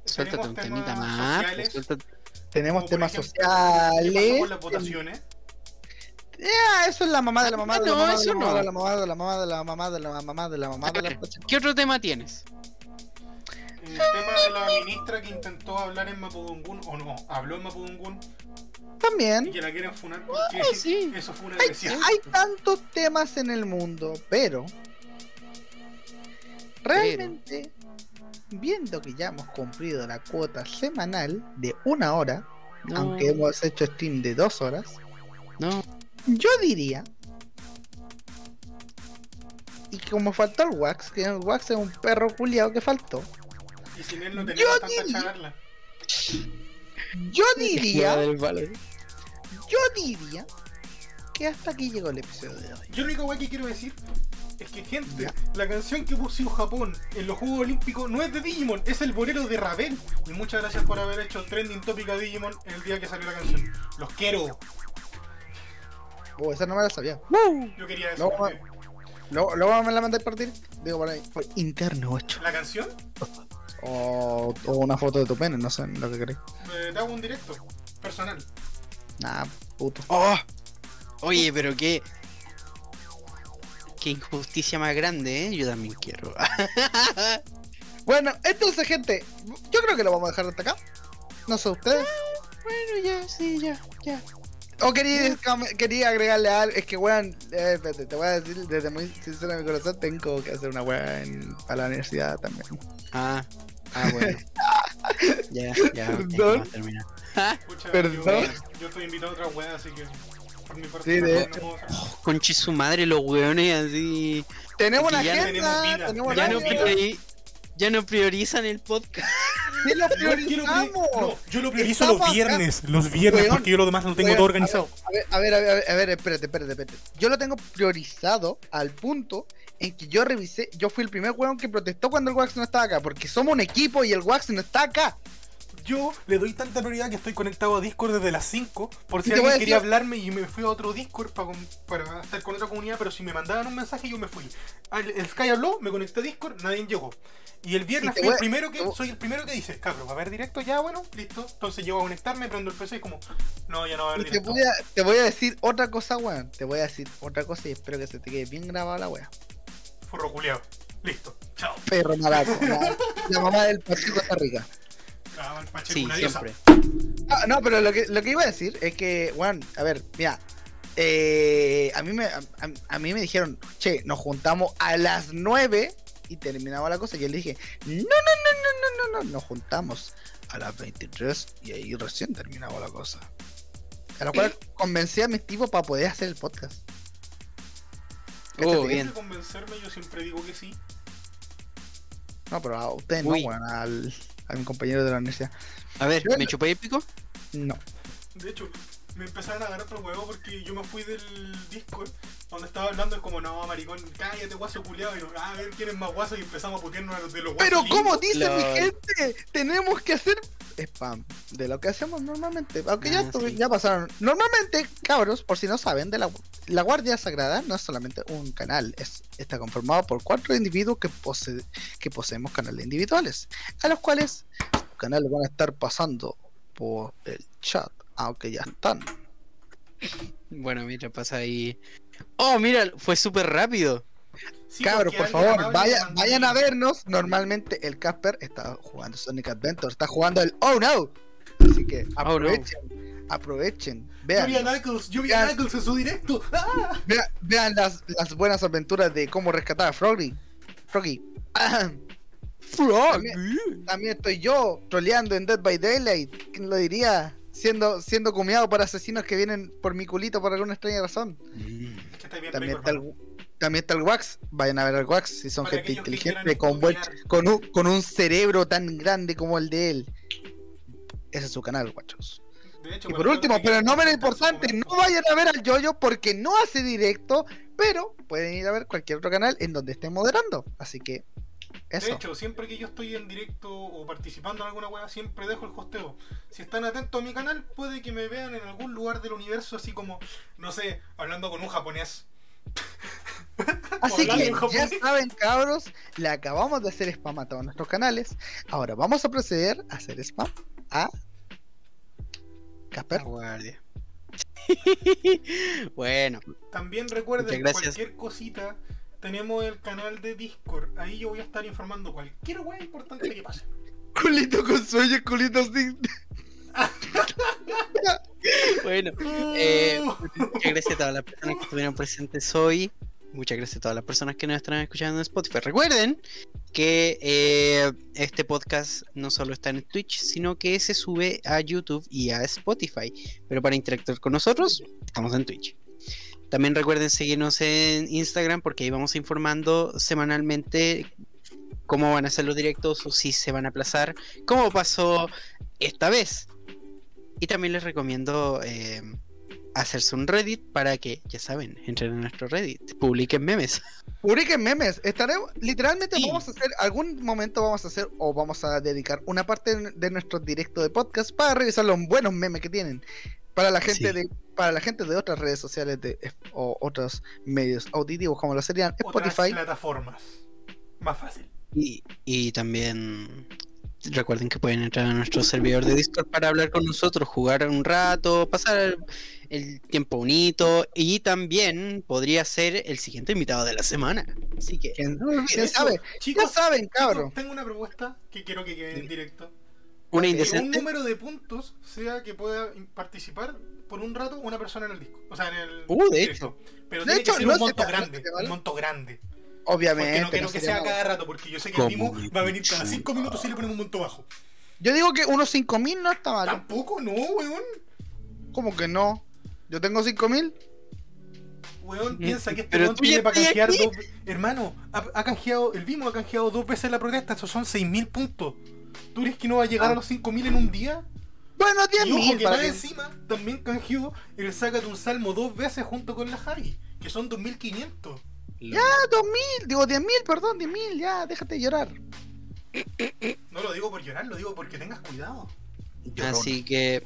Suéltate tenemos un temas temita más. pues, sociales, suéltate- Tenemos temas ejemplo, ¿Qué pasó sociales. con las votaciones? Ya, eso es la mamá de la mamá de la No, mamá de eso la mamá no. de la mamá de la mamá de la mamá de la mamá de la mamá de la Pacheco. ¿Qué otro tema tienes? El tema de la ministra que intentó hablar en Mapudungun, o no, habló en Mapudungun y También. que la quieren funar porque Ah, sí. eso fue una Hay, agresión. hay tantos temas en el mundo, pero realmente, viendo que ya hemos cumplido la cuota semanal de una hora, No, aunque hemos hecho stream de dos horas, no. yo diría. Y como faltó el Wax, que el Wax es un perro culiado que faltó, Y sin él no tenemos Yo tanta diría- charla. yo diría, valor. yo diría que hasta aquí llegó el episodio de hoy. Yo lo único wey que quiero decir es que, gente, Ya. la canción que puso Japón en los Juegos Olímpicos no es de Digimon, es el bolero de Ravel. Y muchas gracias por haber hecho trending topic a Digimon el día que salió la canción. Los quiero. Oh, esa no me la sabía. Yo quería eso. porque Luego, luego me la mandé partir. Digo por ahí. Por interno 8. La canción, O, o una foto de tu pene, no sé lo que querés. eh, te hago un directo personal. Nah, puto. Oh. Oye, pero qué. Qué injusticia más grande, ¿eh? Yo también quiero. Bueno, entonces, gente, yo creo que lo vamos a dejar hasta acá. No sé ustedes. bueno, ya, sí, ya, ya. O quería, quería agregarle algo. Es que, weón, eh, espérate, te voy a decir desde muy sincero de mi corazón: tengo que hacer una weá para la universidad también. Ah, Ah, bueno. ya, ya. Perdón. terminar. Perdón. Yo, yo estoy invitado a otra wea, así que por mi parte Sí, de hecho. hacer. Conche su madre, los weones así. Tenemos una que ya agenda, tenemos Ya la no, priori- ya no priorizan el podcast. Sí lo Yo quiero pri- priorizamos. no, yo lo priorizo Estamos los acá. viernes, los viernes, Weón, porque yo lo demás lo tengo Weón, todo organizado. A ver, a ver, a ver, a ver, a ver, espérate, espérate, espérate. Yo lo tengo priorizado al punto en que yo revisé, yo fui el primer weón que protestó cuando el Wax no estaba acá, porque somos un equipo y el Wax no está acá. Yo le doy tanta prioridad que estoy conectado a Discord desde las 5, por si te alguien quería hablarme y me fui a otro Discord para, para estar con otra comunidad, pero si me mandaban un mensaje yo me fui. El Sky habló, me conecté a Discord, nadie llegó. Y el viernes Y te fui el primero que, te soy el primero que dice, cabrón, ¿va a haber directo ya? Bueno, listo. Entonces llego a conectarme, prendo el PC y como, no, ya no va a haber te directo. voy, a, te voy a decir otra cosa, weón. Te voy a decir otra cosa y espero que se te quede bien grabada la wea. Forro culiao. Listo, chao. Perro malaco. la, la mamá del partido Costa Rica. Ah, el Pacheco, Sí, una siempre. Ah, no, pero lo que, lo que iba a decir es que, weón, a ver, mira. eh, a, mí me, a, mí me dijeron, che, nos juntamos a las 9 y terminaba la cosa. Y yo le dije, no, no, no, no, no, no, no, nos juntamos a las 23 y ahí recién terminaba la cosa. A lo cual convencí a mis tipos para poder hacer el podcast. Oh, bien. Convencerme, yo siempre digo que sí. No, pero a ustedes Uy. no, weón, al, a mi compañero de la universidad. A ver, ¿me chupé el pico? No. De hecho, me empezaron a agarrar otro huevo porque yo me fui del Discord donde estaba hablando. Es como, no, maricón, cállate, guaso culiado. Y yo, "Ah, a ver quién es más guaso. Y empezamos a putearnos a los de los guasos. Pero como lindos. dice mi gente, tenemos que hacer spam de lo que hacemos normalmente. Aunque ya, Ah, sí. ya pasaron. Normalmente, cabros, por si no saben, de la, la Guardia Sagrada no es solamente un canal, es, está conformado por cuatro individuos que, pose, que poseemos canales individuales, a los cuales los canales van a estar pasando por el chat, aunque ya están. Bueno, mira, pasa ahí. Oh, mira, fue súper rápido. Sí, Cabros, por favor, vaya- vayan a vernos. Normalmente el Casper está jugando Sonic Adventure, está jugando el Oh No. Así que Oh, no. aprovechen, aprovechen, Yo vi a vean, Knuckles, yo vi a. Knuckles en su directo. ¡Ah! vean, vean las, las buenas aventuras de cómo rescatar a Froggy. Froggy. También, también estoy yo troleando en Dead by Daylight. ¿Quién lo diría? Siendo, siendo comiado por asesinos que vienen por mi culito por alguna extraña razón. Bien También está el, también está el Wax. Vayan a ver al Wax si son Para gente inteligente, con, buen- estudiar. con, un, con un cerebro tan grande como el de él. Ese es su canal, guachos. Hecho, Y por último, pero no menos importante, no vayan a ver al Yoyo porque no hace directo, pero pueden ir a ver cualquier otro canal en donde esté moderando. Así que, De hecho, siempre que yo estoy en directo o participando en alguna weá, siempre dejo el hosteo. Si están atentos a mi canal, puede que me vean en algún lugar del universo, así como, no sé, hablando con un japonés. Así que ya saben, cabros, le acabamos de hacer spam a todos nuestros canales. Ahora vamos a proceder a hacer spam a Casper. Guardia. bueno, También recuerden, cualquier cosita, tenemos el canal de Discord. Ahí yo voy a estar informando cualquier weá importante que pase. Culito con sueño, culito sin. bueno. Eh, muchas gracias a todas las personas que estuvieron presentes hoy. Muchas gracias a todas las personas que nos están escuchando en Spotify. Recuerden que eh, este podcast no solo está en Twitch, sino que se sube a YouTube y a Spotify. Pero para interactuar con nosotros, estamos en Twitch. También recuerden seguirnos en Instagram porque ahí vamos informando semanalmente cómo van a ser los directos o si se van a aplazar, cómo pasó esta vez. Y también les recomiendo eh, hacerse un Reddit para que, ya saben, entren a nuestro Reddit, publiquen memes. Publiquen memes. Estaremos, literalmente Sí. vamos a hacer, algún momento vamos a hacer o vamos a dedicar una parte de nuestro directo de podcast para revisar los buenos memes que tienen. Para la gente Sí. de, para la gente de otras redes sociales de, o otros medios auditivos como lo serían Otras Spotify. plataformas. Más fácil. Y, y también recuerden que pueden entrar a nuestro servidor de Discord para hablar con nosotros, jugar un rato, pasar el tiempo bonito y también podría ser el siguiente invitado de la semana. Así que ¿Quién, De quién hecho, sabe? Chicos, Ya saben, chicos, cabrón. tengo una propuesta que quiero que quede en directo. Una un número de puntos sea que pueda participar por un rato una persona en el disco. O sea, en el. Uh, de directo. Pero De tiene hecho, que ser no un monto grande. no vale. Un monto grande. Obviamente. Porque no quiero no que sea cada rato, porque yo sé que el Como Vimo mi va a venir cada pichu. 5 minutos y le ponemos un monto bajo. Yo digo que unos 5000 no está mal. Tampoco, no, weón. ¿Cómo que no? Yo tengo 5000. Weón, piensa que este Pero weón tiene para canjear aquí. dos. Hermano, ha, ha canjeado, el Vimo ha canjeado dos veces la protesta, esos son 6.000 puntos. ¿Tú crees que no va a llegar Ah. a los 5.000 en un día? Bueno, Y ojo 10000 que para más que- encima también canjeó el saca de un salmo dos veces junto con la Javi, que son 2.500. Ya, 2000, digo 10000, perdón, 10000, ya, déjate llorar. No lo digo por llorar, lo digo porque tengas cuidado. Así que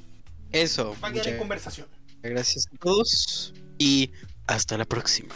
eso. Va a quedar en Muchas conversación. gracias a todos y hasta la próxima.